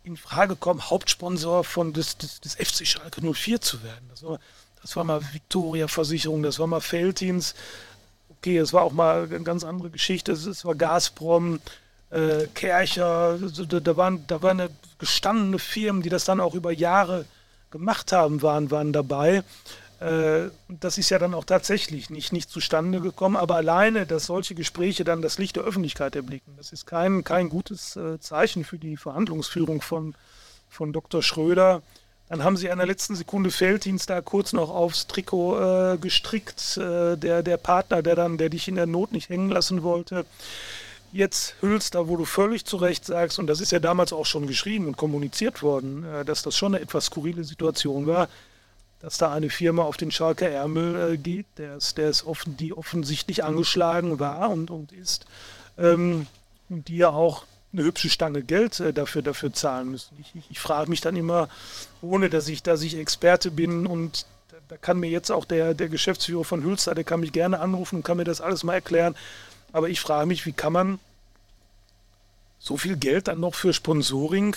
in Frage kommen, Hauptsponsor von des, des, des FC Schalke 04 zu werden? Das war, das war mal Victoria Versicherung, das war mal Feldins, okay, es war auch mal eine ganz andere Geschichte, es war Gazprom, äh, Kercher, da, da, waren, da waren gestandene Firmen, die das dann auch über Jahre gemacht haben, waren, waren dabei. Äh, das ist ja dann auch tatsächlich nicht, nicht zustande gekommen, aber alleine, dass solche Gespräche dann das Licht der Öffentlichkeit erblicken, das ist kein, kein gutes äh, Zeichen für die Verhandlungsführung von, von Dr. Schröder. Dann haben sie an der letzten Sekunde Felddienst da kurz noch aufs Trikot äh, gestrickt, äh, der, der Partner, der dann, der dich in der Not nicht hängen lassen wollte jetzt Hülster, wo du völlig zu Recht sagst, und das ist ja damals auch schon geschrieben und kommuniziert worden, äh, dass das schon eine etwas skurrile Situation war, dass da eine Firma auf den Schalker Ärmel äh, geht, der ist, der ist offen, die offensichtlich angeschlagen war und, und ist, ähm, und die ja auch eine hübsche Stange Geld äh, dafür, dafür zahlen müssen. Ich, ich, ich frage mich dann immer, ohne dass ich, dass ich Experte bin und da, da kann mir jetzt auch der, der Geschäftsführer von Hülster, der kann mich gerne anrufen und kann mir das alles mal erklären, aber ich frage mich, wie kann man so viel Geld dann noch für Sponsoring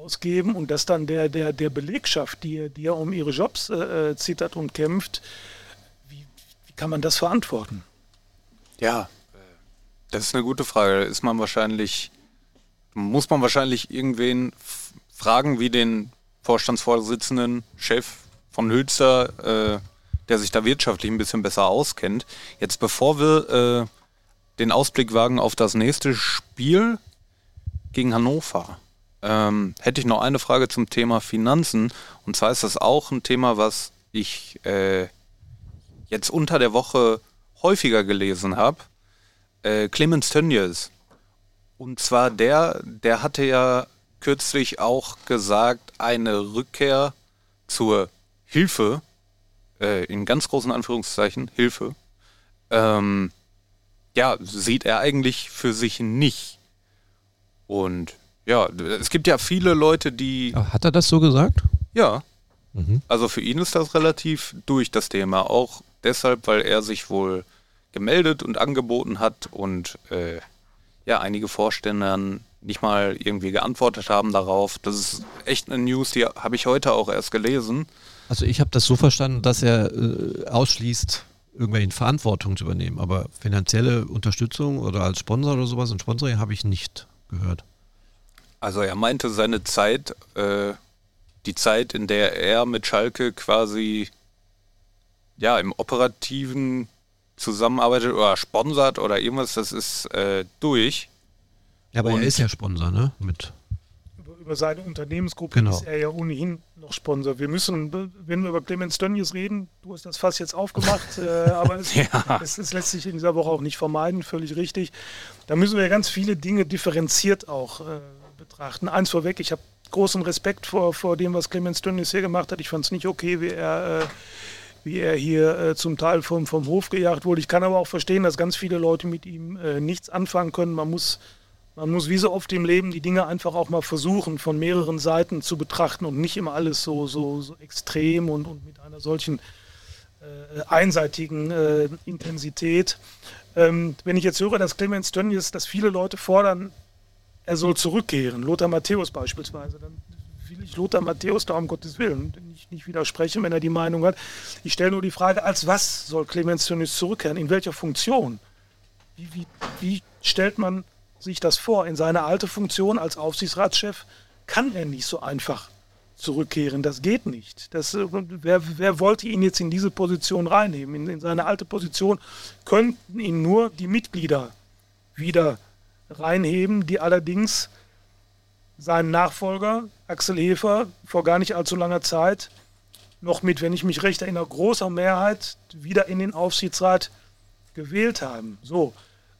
ausgeben und das dann der, der, der Belegschaft, die, die ja um ihre Jobs äh, äh, zittert und kämpft, wie, wie kann man das verantworten? Ja, das ist eine gute Frage. Ist man wahrscheinlich, muss man wahrscheinlich irgendwen fragen, wie den Vorstandsvorsitzenden, Chef von Hülster, äh, der sich da wirtschaftlich ein bisschen besser auskennt. Jetzt bevor wir äh, den Ausblick wagen auf das nächste Spiel gegen Hannover. Ähm, hätte ich noch eine Frage zum Thema Finanzen. Und zwar ist das auch ein Thema, was ich äh, jetzt unter der Woche häufiger gelesen habe. Äh, Clemens Tönnies. Und zwar der, der hatte ja kürzlich auch gesagt, eine Rückkehr zur Hilfe, äh, in ganz großen Anführungszeichen, Hilfe, ähm, ja, sieht er eigentlich für sich nicht. Und ja, es gibt ja viele Leute, die. Hat er das so gesagt? Ja. Mhm. Also für ihn ist das relativ durch das Thema. Auch deshalb, weil er sich wohl gemeldet und angeboten hat und äh, ja, einige Vorstände nicht mal irgendwie geantwortet haben darauf. Das ist echt eine News, die habe ich heute auch erst gelesen. Also ich habe das so verstanden, dass er äh, ausschließt, irgendwelchen Verantwortung zu übernehmen. Aber finanzielle Unterstützung oder als Sponsor oder sowas, ein Sponsoring habe ich nicht gehört. Also er meinte seine Zeit, äh, die Zeit, in der er mit Schalke quasi ja im operativen zusammenarbeitet oder sponsert oder irgendwas, das ist äh, durch. Ja, aber Und er ist ja Sponsor, ne? Mit über seine Unternehmensgruppe genau. ist er ja ohnehin noch Sponsor. Wir müssen, wenn wir über Clemens Dönjes reden, du hast das Fass jetzt aufgemacht, äh, aber es, ja. es, es, lässt sich in dieser Woche auch nicht vermeiden, völlig richtig. Da müssen wir ganz viele Dinge differenziert auch äh, betrachten. Eins vorweg, ich habe großen Respekt vor, vor dem, was Clemens Dönjes hier gemacht hat. Ich fand es nicht okay, wie er... Äh, wie er hier äh, zum Teil vom, vom Hof gejagt wurde. Ich kann aber auch verstehen, dass ganz viele Leute mit ihm äh, nichts anfangen können. Man muss man muss wie so oft im Leben die Dinge einfach auch mal versuchen, von mehreren Seiten zu betrachten und nicht immer alles so, so, so extrem und, und mit einer solchen äh, einseitigen äh, Intensität. Ähm, wenn ich jetzt höre, dass Clemens Tönnies, dass viele Leute fordern, er soll zurückkehren, Lothar Matthäus beispielsweise, dann will ich Lothar Matthäus da um Gottes Willen nicht, nicht widersprechen, wenn er die Meinung hat. Ich stelle nur die Frage, als was soll Clemens Tönnies zurückkehren? In welcher Funktion? Wie, wie, wie stellt man sich das vor? In seine alte Funktion als Aufsichtsratschef kann er nicht so einfach zurückkehren. Das geht nicht. Das, äh, wer, wer wollte ihn jetzt in diese Position reinnehmen? In, in seine alte Position könnten ihn nur die Mitglieder wieder reinheben, die allerdings seinen Nachfolger Axel Hefer vor gar nicht allzu langer Zeit noch mit, wenn ich mich recht erinnere, großer Mehrheit wieder in den Aufsichtsrat gewählt haben. So.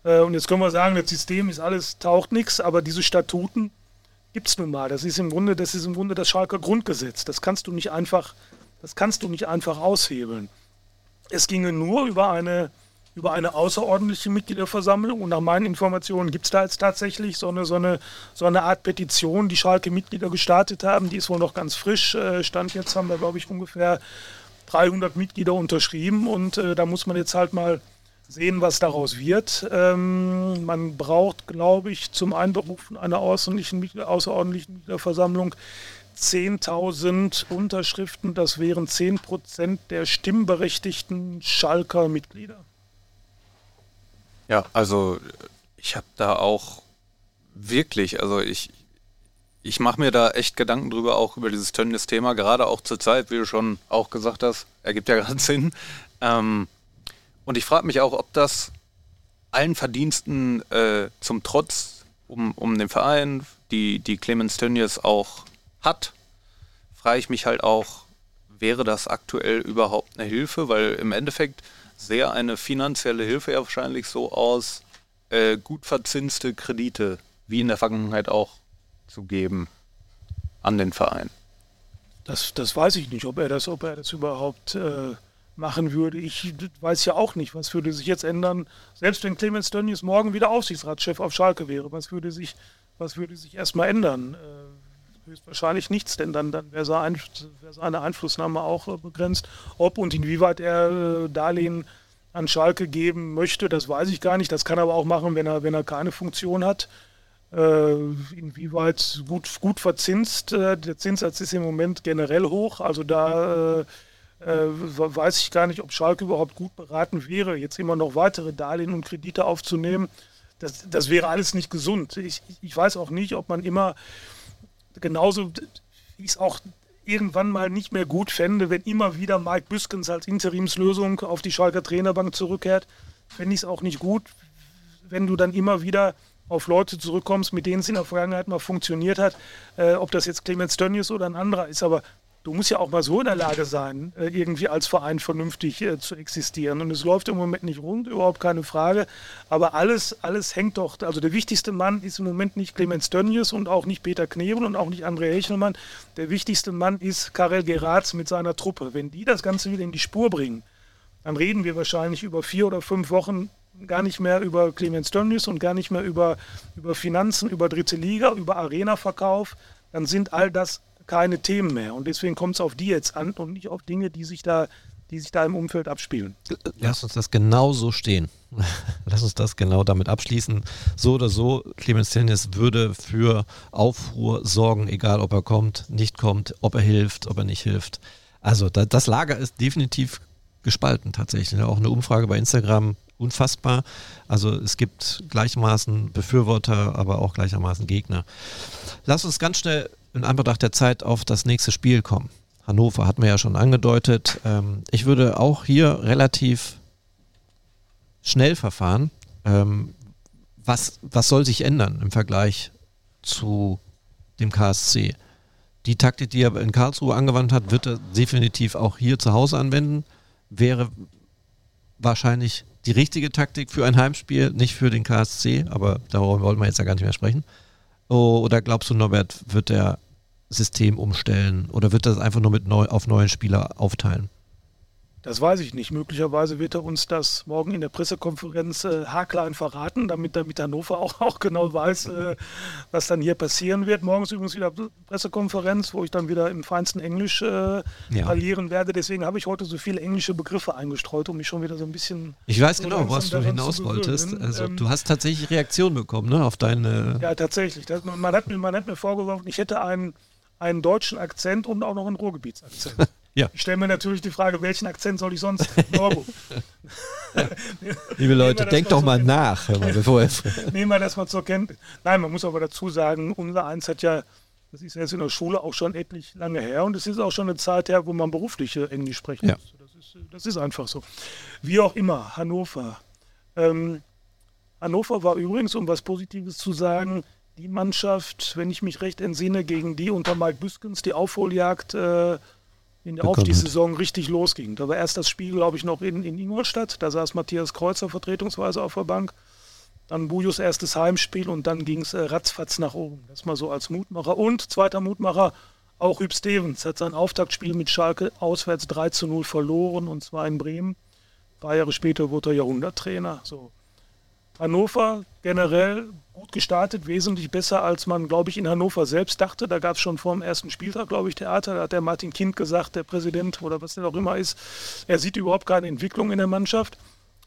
Äh, und jetzt können wir sagen, das System ist alles, taucht nichts, aber diese Statuten gibt es nun mal. Das ist im Grunde, das ist im Grunde das Schalker Grundgesetz. Das kannst du nicht einfach, das kannst du nicht einfach aushebeln. Es ginge nur über eine, über eine außerordentliche Mitgliederversammlung und nach meinen Informationen gibt es da jetzt tatsächlich so eine, so, eine, so eine Art Petition, die Schalke-Mitglieder gestartet haben. Die ist wohl noch ganz frisch. Äh, Stand jetzt haben wir, glaube ich, ungefähr 300 Mitglieder unterschrieben und äh, da muss man jetzt halt mal sehen, was daraus wird. Ähm, man braucht, glaube ich, zum Einberufen einer außerordentlichen, außerordentlichen Versammlung 10.000 Unterschriften. Das wären 10 Prozent der stimmberechtigten Schalker Mitglieder. Ja, also ich habe da auch wirklich, also ich, ich mache mir da echt Gedanken drüber, auch über dieses Tönnies-Thema, gerade auch zur Zeit, wie du schon auch gesagt hast, ergibt ja gerade Sinn. Ähm, und ich frage mich auch, ob das allen Verdiensten äh, zum Trotz um, um den Verein, die, die Clemens Tönnies auch hat, frage ich mich halt auch, wäre das aktuell überhaupt eine Hilfe? Weil im Endeffekt sähe eine finanzielle Hilfe ja wahrscheinlich so aus, äh, gut verzinste Kredite, wie in der Vergangenheit auch, zu geben an den Verein. Das, das weiß ich nicht, ob er das, ob er das überhaupt äh, machen würde. Ich weiß ja auch nicht, was würde sich jetzt ändern, selbst wenn Clemens Tönnies morgen wieder Aufsichtsratschef auf Schalke wäre. Was würde sich, was würde sich erstmal ändern? Äh, höchstwahrscheinlich nichts, denn dann, dann wäre seine, Einflussnahme auch äh, begrenzt. Ob und inwieweit er äh, Darlehen an Schalke geben möchte, das weiß ich gar nicht. Das kann er aber auch machen, wenn er, wenn er keine Funktion hat. Äh, inwieweit gut, gut verzinst. Der Zinssatz ist im Moment generell hoch. Also da weiß ich gar nicht, ob Schalke überhaupt gut beraten wäre, jetzt immer noch weitere Darlehen und Kredite aufzunehmen. Das, das wäre alles nicht gesund. Ich, ich weiß auch nicht, ob man immer genauso, wie ich es auch irgendwann mal nicht mehr gut fände, wenn immer wieder Mike Büskens als Interimslösung auf die Schalker Trainerbank zurückkehrt. Fände ich es auch nicht gut, wenn du dann immer wieder auf Leute zurückkommst, mit denen es in der Vergangenheit mal funktioniert hat, äh, ob das jetzt Clemens Tönnies oder ein anderer ist. Aber du musst ja auch mal so in der Lage sein, äh, irgendwie als Verein vernünftig äh, zu existieren. Und es läuft im Moment nicht rund, überhaupt keine Frage. Aber alles, alles hängt doch. Also der wichtigste Mann ist im Moment nicht Clemens Tönnies und auch nicht Peter Knebel und auch nicht André Hechelmann. Der wichtigste Mann ist Karel Geratz mit seiner Truppe. Wenn die das Ganze wieder in die Spur bringen, dann reden wir wahrscheinlich über vier oder fünf Wochen gar nicht mehr über Clemens Tönnies und gar nicht mehr über, über Finanzen, über dritte Liga, über Arena-Verkauf. Dann sind all das keine Themen mehr. Und deswegen kommt es auf die jetzt an und nicht auf Dinge, die sich da, die sich da im Umfeld abspielen. Lass uns das genau so stehen. Lass uns das genau damit abschließen. So oder so, Clemens Tennis würde für Aufruhr sorgen, egal ob er kommt, nicht kommt, ob er hilft, ob er nicht hilft. Also da, das Lager ist definitiv gespalten tatsächlich. Auch eine Umfrage bei Instagram unfassbar. Also es gibt gleichermaßen Befürworter, aber auch gleichermaßen Gegner. Lass uns ganz schnell in Anbetracht der Zeit auf das nächste Spiel kommen. Hannover hat mir ja schon angedeutet. Ähm, ich würde auch hier relativ schnell verfahren. Ähm, was, was soll sich ändern im Vergleich zu dem KSC? Die Taktik, die er in Karlsruhe angewandt hat, wird er definitiv auch hier zu Hause anwenden. Wäre wahrscheinlich die richtige Taktik für ein Heimspiel, nicht für den KSC, aber darüber wollen wir jetzt ja gar nicht mehr sprechen. Oh, oder glaubst du, Norbert, wird der System umstellen oder wird das einfach nur mit neu, auf neuen Spieler aufteilen? Das weiß ich nicht. Möglicherweise wird er uns das morgen in der Pressekonferenz äh, haarklein verraten, damit er mit Hannover auch, auch genau weiß, äh, was dann hier passieren wird. Morgen ist übrigens wieder Pressekonferenz, wo ich dann wieder im feinsten Englisch äh, ja. parlieren werde. Deswegen habe ich heute so viele englische Begriffe eingestreut, um mich schon wieder so ein bisschen. Ich weiß genau, woraus du hinaus wolltest. Also, ähm, du hast tatsächlich Reaktion bekommen, ne, auf deine. Ja, tatsächlich. Das, man, hat mir, man hat mir vorgeworfen, ich hätte einen, einen deutschen Akzent und auch noch einen Ruhrgebietsakzent. Ja. Ich stelle mir natürlich die Frage, welchen Akzent soll ich sonst Norbo. Liebe Leute, denkt doch mal nach, bevor Nehmen wir das mal zur Kenntnis. Nein, man muss aber dazu sagen, unser Eins hat ja, das ist jetzt in der Schule auch schon etlich lange her und es ist auch schon eine Zeit her, wo man beruflich Englisch sprechen ja. muss. Das ist, das ist einfach so. Wie auch immer, Hannover. Ähm, Hannover war übrigens, um was Positives zu sagen, die Mannschaft, wenn ich mich recht entsinne, gegen die unter Mike Büskens die Aufholjagd äh, in der auf die Saison richtig losging. Da war erst das Spiel, glaube ich, noch in, in Ingolstadt. Da saß Matthias Kreuzer vertretungsweise auf der Bank. Dann Bujos erstes Heimspiel und dann ging es äh, ratzfatz nach oben. Das mal so als Mutmacher. Und zweiter Mutmacher, auch Hüb Stevens hat sein Auftaktspiel mit Schalke auswärts 3 zu 0 verloren und zwar in Bremen. Ein paar Jahre später wurde er Jahrhunderttrainer. So. Hannover generell gut gestartet, wesentlich besser, als man, glaube ich, in Hannover selbst dachte. Da gab es schon vor dem ersten Spieltag, glaube ich, Theater. Da hat der Martin Kind gesagt, der Präsident oder was der auch immer ist, er sieht überhaupt keine Entwicklung in der Mannschaft.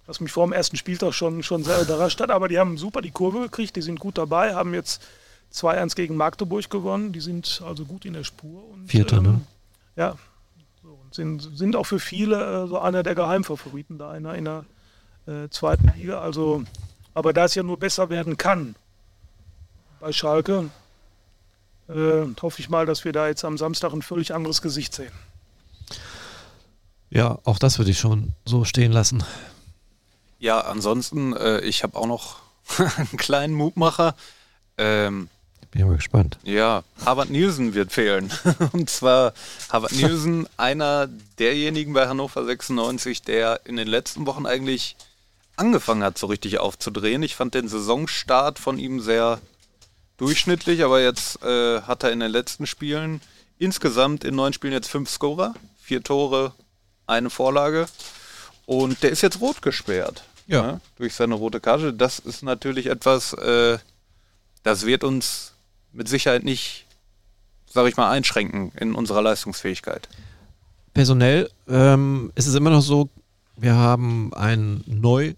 Was mich vor dem ersten Spieltag schon, schon sehr überrascht hat. Aber die haben super die Kurve gekriegt, die sind gut dabei, haben jetzt 2-1 gegen Magdeburg gewonnen. Die sind also gut in der Spur. Und, Vierter, ne? ähm, ne? Ja. So, und sind, sind auch für viele äh, so einer der Geheimfavoriten da in der, in der äh, zweiten Liga. Also aber da es ja nur besser werden kann bei Schalke, äh, hoffe ich mal, dass wir da jetzt am Samstag ein völlig anderes Gesicht sehen. Ja, auch das würde ich schon so stehen lassen. Ja, ansonsten, äh, ich habe auch noch einen kleinen Mutmacher. Ähm, bin ich mal gespannt. Ja, Harvard Nielsen wird fehlen. Und zwar Harvard Nielsen, einer derjenigen bei Hannover 96, der in den letzten Wochen eigentlich angefangen hat, so richtig aufzudrehen. Ich fand den Saisonstart von ihm sehr durchschnittlich, aber jetzt äh, hat er in den letzten Spielen insgesamt in neun Spielen jetzt fünf Scorer, vier Tore, eine Vorlage. Und der ist jetzt rot gesperrt. Ja. Ne, durch seine rote Karte. Das ist natürlich etwas, äh, das wird uns mit Sicherheit nicht, sage ich mal, einschränken in unserer Leistungsfähigkeit. Personell ähm, ist es immer noch so, wir haben einen neu,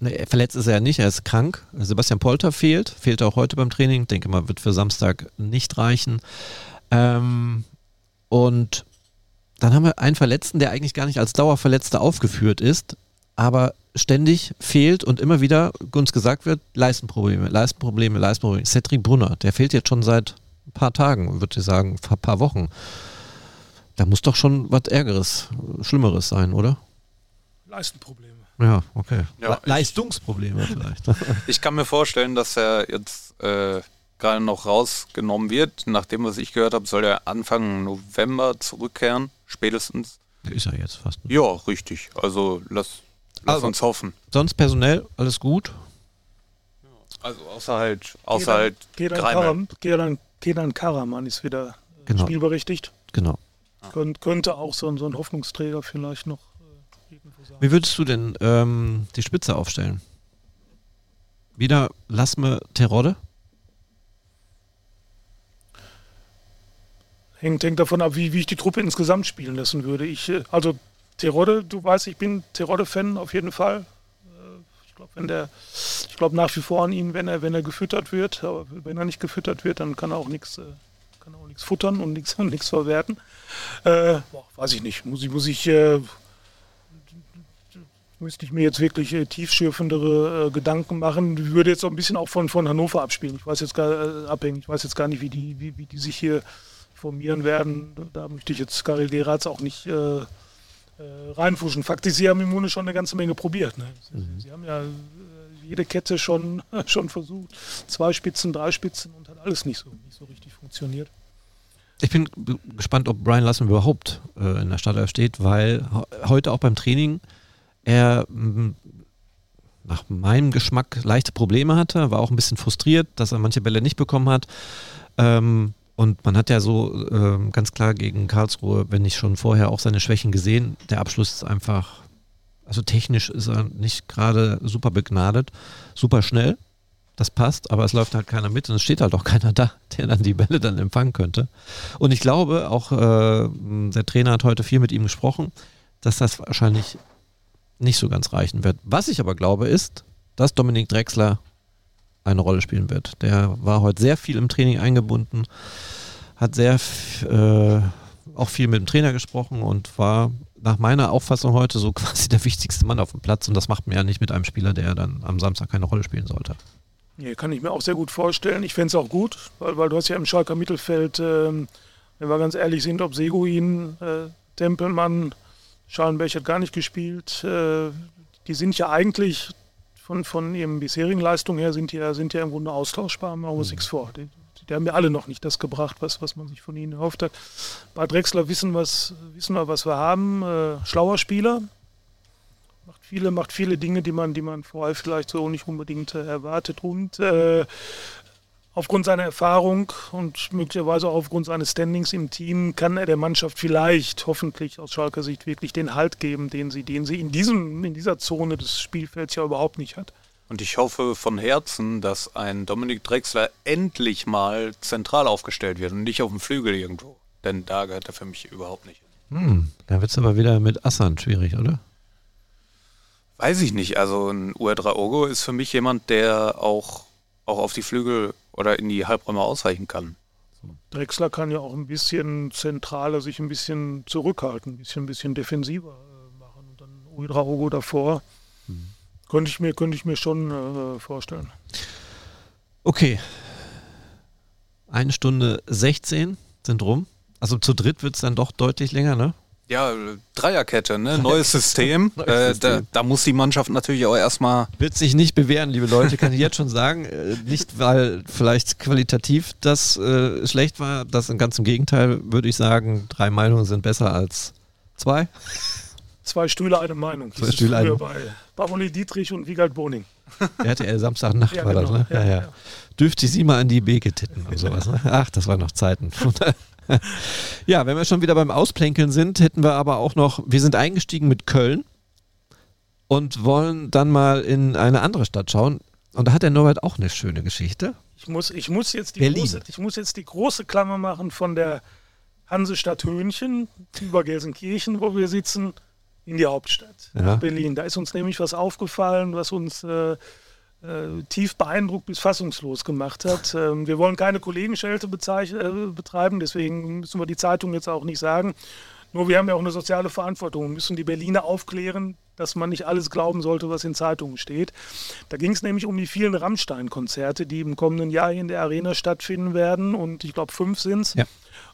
ne, verletzt ist er ja nicht, er ist krank. Sebastian Polter fehlt, fehlt auch heute beim Training. Denke mal, wird für Samstag nicht reichen. Ähm, und dann haben wir einen Verletzten, der eigentlich gar nicht als Dauerverletzter aufgeführt ist, aber ständig fehlt und immer wieder uns gesagt wird, Leistenprobleme, Leistenprobleme, Leistenprobleme. Cedric Brunner, der fehlt jetzt schon seit ein paar Tagen, würde ich sagen, ein paar Wochen. Da muss doch schon was Ärgeres, Schlimmeres sein, oder? Leistenprobleme. Ja, okay. Ja, Leistungsprobleme vielleicht. ich kann mir vorstellen, dass er jetzt äh, gerade noch rausgenommen wird. Nach dem, was ich gehört habe, soll er Anfang November zurückkehren, spätestens. Ist er jetzt fast. Ne? Ja, richtig. Also lass, lass also, uns hoffen. Sonst personell alles gut? Also außer halt, außer halt Kedan, Kedan, Kedan Karaman ist wieder genau. spielberechtigt. Genau. Kön könnte auch so, so ein Hoffnungsträger vielleicht noch wie würdest du denn ähm, die Spitze aufstellen? Wieder Lasme Terodde? Hängt, hängt davon ab, wie, wie ich die Truppe insgesamt spielen lassen würde. Ich, äh, also Terodde, du weißt, ich bin Terodde-Fan auf jeden Fall. Äh, ich glaube, wenn der, ich glaube nach wie vor an ihn, wenn er, wenn er gefüttert wird. Aber wenn er nicht gefüttert wird, dann kann er auch nichts, äh, kann auch nichts futtern und nichts, nichts verwerten. Äh, weiß ich nicht. Muss ich, muss ich, äh, müsste ich mir jetzt wirklich äh, tiefschürfendere äh, Gedanken machen. Ich würde jetzt auch ein bisschen auch von, von Hannover abspielen. Ich weiß jetzt gar äh, abhängig, ich weiß jetzt gar nicht, wie die, wie, wie die sich hier formieren werden. Da möchte ich jetzt Karel Geratz auch nicht äh, äh, reinfuschen. Fakt ist, sie haben im Grunde schon eine ganze Menge probiert. Ne? Mhm. Sie haben ja äh, jede Kette schon, schon versucht. Zwei Spitzen, drei Spitzen und hat alles nicht so, nicht so richtig funktioniert. Ich bin gespannt, ob Brian Lassen überhaupt äh, in der Stadt steht, weil heute auch beim Training er nach meinem Geschmack leichte Probleme hatte, war auch ein bisschen frustriert, dass er manche Bälle nicht bekommen hat. Ähm, Und man hat ja so äh, ganz klar gegen Karlsruhe, wenn nicht schon vorher auch seine Schwächen gesehen. Der Abschluss ist einfach, also technisch ist er nicht gerade super begnadet, super schnell. Das passt, aber es läuft halt keiner mit und es steht halt auch keiner da, der dann die Bälle dann empfangen könnte. Und ich glaube, auch äh, der Trainer hat heute viel mit ihm gesprochen, dass das wahrscheinlich nicht so ganz reichen wird. Was ich aber glaube, ist, dass Dominik Drexler eine Rolle spielen wird. Der war heute sehr viel im Training eingebunden, hat sehr äh, auch viel mit dem Trainer gesprochen und war nach meiner Auffassung heute so quasi der wichtigste Mann auf dem Platz und das macht man ja nicht mit einem Spieler, der dann am Samstag keine Rolle spielen sollte. Nee, kann ich mir auch sehr gut vorstellen. Ich fände es auch gut, weil, weil du hast ja im Schalker Mittelfeld, äh, wenn wir ganz ehrlich sind, ob Seguin, äh, Tempelmann, Schalenberg hat gar nicht gespielt. Äh, die sind ja eigentlich von, von ihren bisherigen Leistungen her sind ja, sind ja im Grunde austauschbar, machen wir uns nichts vor. Die, die, haben ja alle noch nicht das gebracht, was, was man sich von ihnen erhofft hat. Bei Drexler wissen, was, wissen wir, was wir haben. Äh, schlauer Spieler, macht viele, macht viele Dinge, die man, die man vorher vielleicht so nicht unbedingt äh, erwartet. Und äh, aufgrund seiner Erfahrung und möglicherweise auch aufgrund seines Standings im Team kann er der Mannschaft vielleicht, hoffentlich aus Schalker Sicht, wirklich den Halt geben, den sie, den sie in, diesem, in dieser Zone des Spielfelds ja überhaupt nicht hat. Und ich hoffe von Herzen, dass ein Dominik Drexler endlich mal zentral aufgestellt wird und nicht auf dem Flügel irgendwo. Denn da gehört er für mich überhaupt nicht Hm, da wird es aber wieder mit Assan schwierig, oder? Weiß ich nicht. Also ein Uedra Ogo ist für mich jemand, der auch, auch auf die Flügel oder in die Halbräume ausweichen kann. Drexler kann ja auch ein bisschen zentraler sich ein bisschen zurückhalten, ein bisschen, ein bisschen defensiver äh, machen. Und dann Uedraogo davor mhm. könnte, ich mir, könnte ich mir schon äh, vorstellen. Okay. Eine Stunde 16 sind rum. Also zu dritt wird es dann doch deutlich länger, ne? Ja, Dreierkette, ne? neues System. neues äh, System. Da, da, muss die Mannschaft natürlich auch erstmal. Wird sich nicht bewähren, liebe Leute, kann ich jetzt schon sagen. Äh, nicht, weil vielleicht qualitativ das äh, schlecht war. Das ganz im Gegenteil, würde ich sagen, drei Meinungen sind besser als zwei. Zwei Stühle, eine Meinung. Zwei Stühle, eine bei Bavoli Dietrich und Wiegald Boning. RTL Samstagnacht ja, war genau. das, ne? Ja, ja. ja. Dürfte sie mal an die Beke titten und sowas. Ne? Ach, das waren noch Zeiten. ja, wenn wir schon wieder beim Ausplänkeln sind, hätten wir aber auch noch, wir sind eingestiegen mit Köln und wollen dann mal in eine andere Stadt schauen. Und da hat der Norbert auch eine schöne Geschichte. Ich muss, ich muss, jetzt, die große, ich muss jetzt die große Klammer machen von der Hansestadt Höhnchen über Gelsenkirchen, wo wir sitzen, in die Hauptstadt, ja. Berlin. Da ist uns nämlich was aufgefallen, was uns äh, äh, tief beeindruckt bis fassungslos gemacht hat. Ähm, wir wollen keine Kollegenschelte äh, betreiben, deswegen müssen wir die Zeitung jetzt auch nicht sagen. Nur wir haben ja auch eine soziale Verantwortung. Wir müssen die Berliner aufklären, dass man nicht alles glauben sollte, was in Zeitungen steht. Da ging es nämlich um die vielen Rammstein-Konzerte, die im kommenden Jahr in der Arena stattfinden werden. Und ich glaube, fünf sind es. Ja.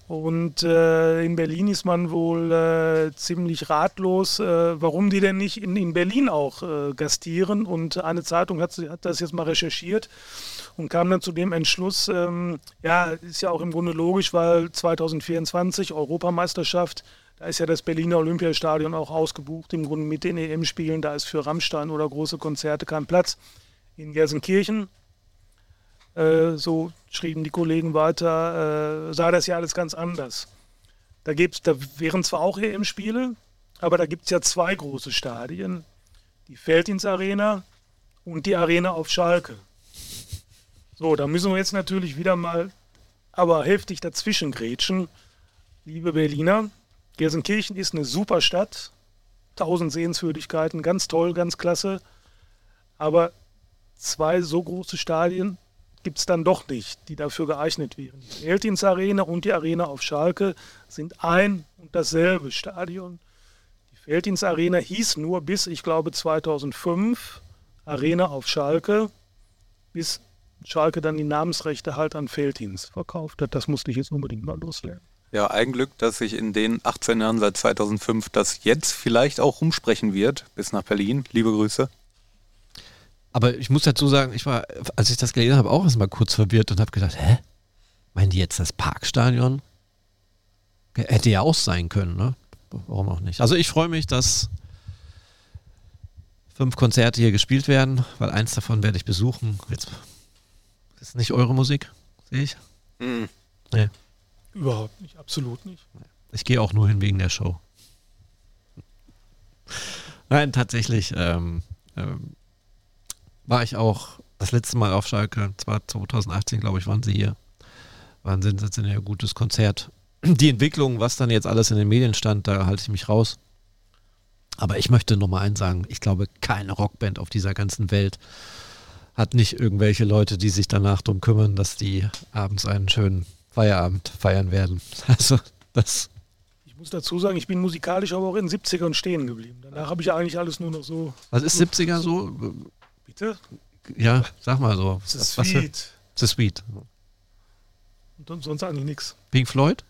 Und äh, in Berlin ist man wohl äh, ziemlich ratlos, äh, warum die denn nicht in, in Berlin auch äh, gastieren. Und eine Zeitung hat, hat, das jetzt mal recherchiert und kam dann zu dem Entschluss, ähm, ja, ist ja auch im Grunde logisch, weil 2024 Europameisterschaft, da ist ja das Berliner Olympiastadion auch ausgebucht, im Grunde mit den EM-Spielen, da ist für Rammstein oder große Konzerte kein Platz. In Gelsenkirchen äh, so schrieben die Kollegen weiter, äh, sah das ja alles ganz anders. Da, gibt's, da wären zwar auch EM-Spiele, aber da gibt es ja zwei große Stadien. Die Feldins-Arena und die Arena auf Schalke. So, da müssen wir jetzt natürlich wieder mal aber heftig dazwischen grätschen. Liebe Berliner, Gelsenkirchen ist eine super Stadt. Tausend Sehenswürdigkeiten, ganz toll, ganz klasse. Aber zwei so große Stadien gibt es dann doch nicht, die dafür geeignet wären. Die Eltins Arena und die Arena auf Schalke sind ein und dasselbe Stadion. Die Feldins Arena hieß nur bis, ich glaube, 2005 Arena auf Schalke, bis Schalke dann die Namensrechte halt an Feldins verkauft hat. Das musste ich jetzt unbedingt mal loslernen. Ja, ein Glück, dass sich in den 18 Jahren seit 2005 das jetzt vielleicht auch rumsprechen wird, bis nach Berlin. Liebe Grüße. Aber ich muss dazu sagen, ich war, als ich das gelesen habe, auch erstmal kurz verwirrt und habe gedacht, hä? Meinen die jetzt das Parkstadion? Hätte ja auch sein können, ne? Warum auch nicht? Also ich freue mich, dass fünf Konzerte hier gespielt werden, weil eins davon werde ich besuchen. Jetzt ist nicht eure Musik, sehe ich. Mhm. Nee. Überhaupt nicht, absolut nicht. Ich gehe auch nur hin wegen der Show. Nein, tatsächlich ähm, ähm, war ich auch das letzte Mal auf Schalke, zwar 2018, glaube ich, waren sie hier. War ein sensationell gutes Konzert. Die Entwicklung, was dann jetzt alles in den Medien stand, da halte ich mich raus. Aber ich möchte nochmal eins sagen, ich glaube, keine Rockband auf dieser ganzen Welt hat nicht irgendwelche Leute, die sich danach darum kümmern, dass die abends einen schönen Feierabend feiern werden. Also das. Ich muss dazu sagen, ich bin musikalisch aber auch in den 70ern stehen geblieben. Danach habe ich eigentlich alles nur noch so. Was ist 70er so? Bitte? Ja, sag mal so. Das ist was, sweet. Das ist sweet. Und sonst eigentlich nichts. Pink Floyd?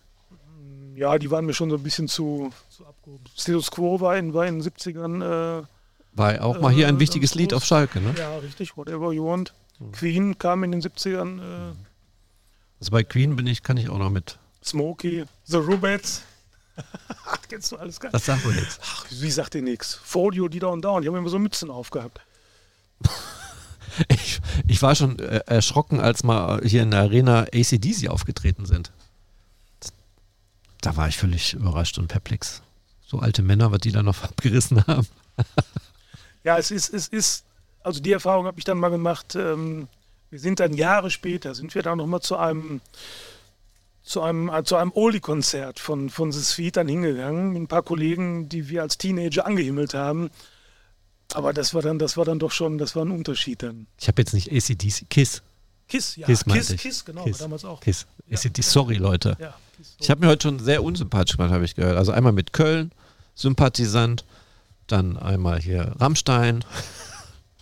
Ja, die waren mir schon so ein bisschen zu, zu abgehoben. Status Quo war in, war in den 70ern. Äh, War auch mal hier ein Äh, wichtiges Lied auf Schalke, ne? ja, richtig, whatever you want. Queen kam in den 70ern. Äh, Also bei Queen bin ich, kann ich auch noch mit. Smokey, The Rubettes. Kennst du alles gar nicht? Das sagen wir jetzt. Ach, wie sagt ihr nichts? Folio, die Down Down. Die haben immer so Mützen aufgehabt. Ich, ich war schon äh, erschrocken, als mal hier in der Arena ACDC aufgetreten sind. Da war ich völlig überrascht und perplex. So alte Männer, was die da noch abgerissen haben. Ja, es ist, es ist, also die Erfahrung habe ich dann mal gemacht. Ähm, wir sind dann Jahre später, sind wir dann nochmal zu einem, zu einem, äh, zu einem Oldie-Konzert von, von The Sweet dann hingegangen, mit ein paar Kollegen, die wir als Teenager angehimmelt haben. Aber das war dann, das war dann doch schon, das war ein Unterschied dann. Ich habe jetzt nicht ACDC, Kiss. Kiss, ja, Kiss Kiss, Kiss, genau, Kiss. damals auch. Kiss. ACDC, sorry Leute. Ja, Kiss, Ich habe mir heute schon sehr unsympathisch gemacht, habe ich gehört. Also einmal mit Köln, Sympathisant, dann einmal hier Rammstein.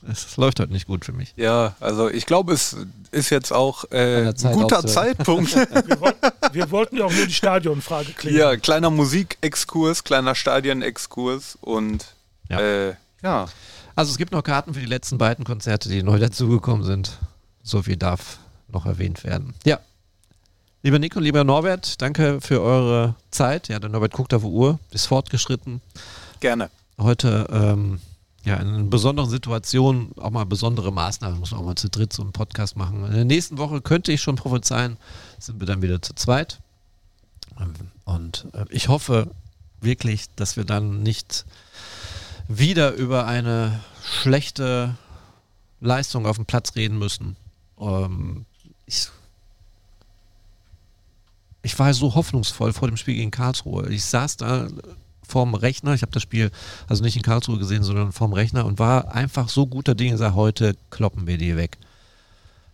Es läuft heute nicht gut für mich. Ja, also ich glaube, es ist jetzt auch äh, ein guter aufzuhören. Zeitpunkt. wir, wollten, wir wollten ja auch nur die Stadionfrage klären. ja, kleiner Musikexkurs, kleiner Stadienexkurs und Ja. äh, ja. Also es gibt noch Karten für die letzten beiden Konzerte, die neu dazugekommen sind. So viel darf noch erwähnt werden. Ja. Lieber Nico, lieber Norbert, danke für eure Zeit. Ja, der Norbert guckt auf die Uhr, ist fortgeschritten. Gerne. Heute ähm, ja, in einer besonderen Situation auch mal besondere Maßnahmen, muss man auch mal zu dritt so einen Podcast machen. In der nächsten Woche könnte ich schon prophezeien, sind wir dann wieder zu zweit. Und äh, ich hoffe wirklich, dass wir dann nicht wieder über eine schlechte Leistung auf dem Platz reden müssen. Ähm, ich, ich war so hoffnungsvoll vor dem Spiel gegen Karlsruhe. Ich saß da vorm Rechner, ich habe das Spiel also nicht in Karlsruhe gesehen, sondern vorm Rechner und war einfach so guter Dinge, sag heute kloppen wir die weg.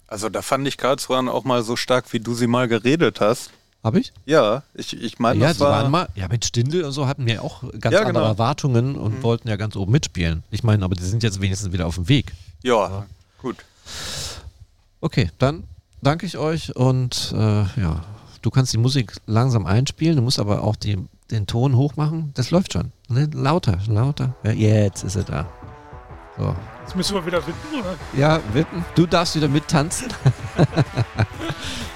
Also da fand ich Karlsruhe auch mal so stark, wie du sie mal geredet hast. Habe ich? Ja, ich, ich meine, Ja, das war, waren mal, ja, mit Stindel und so hatten wir auch ganz Ja, andere genau. Erwartungen und wollten ja ganz oben mitspielen. Ich meine, aber die sind jetzt wenigstens wieder auf dem Weg. ja, gut. Okay, dann danke ich euch und äh, ja, du kannst die Musik langsam einspielen, du musst aber auch die, den Ton hoch machen. Das läuft schon. Ne? Lauter, lauter. Ja, jetzt ist er da. So. Jetzt müssen wir wieder wippen, oder? Ja, Wippen, du darfst wieder mittanzen.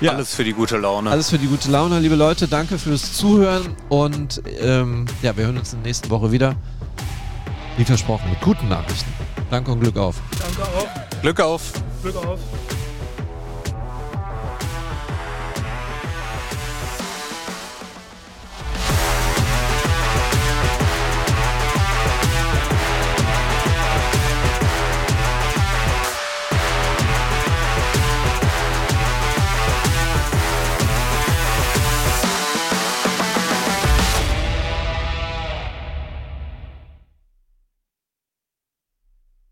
Ja. Alles für die gute Laune. Alles für die gute Laune, liebe Leute. Danke fürs Zuhören und ähm, ja, wir hören uns in der nächsten Woche wieder. Wie versprochen, mit guten Nachrichten. Danke und Glück auf. Danke auch. Glück auf. Glück auf.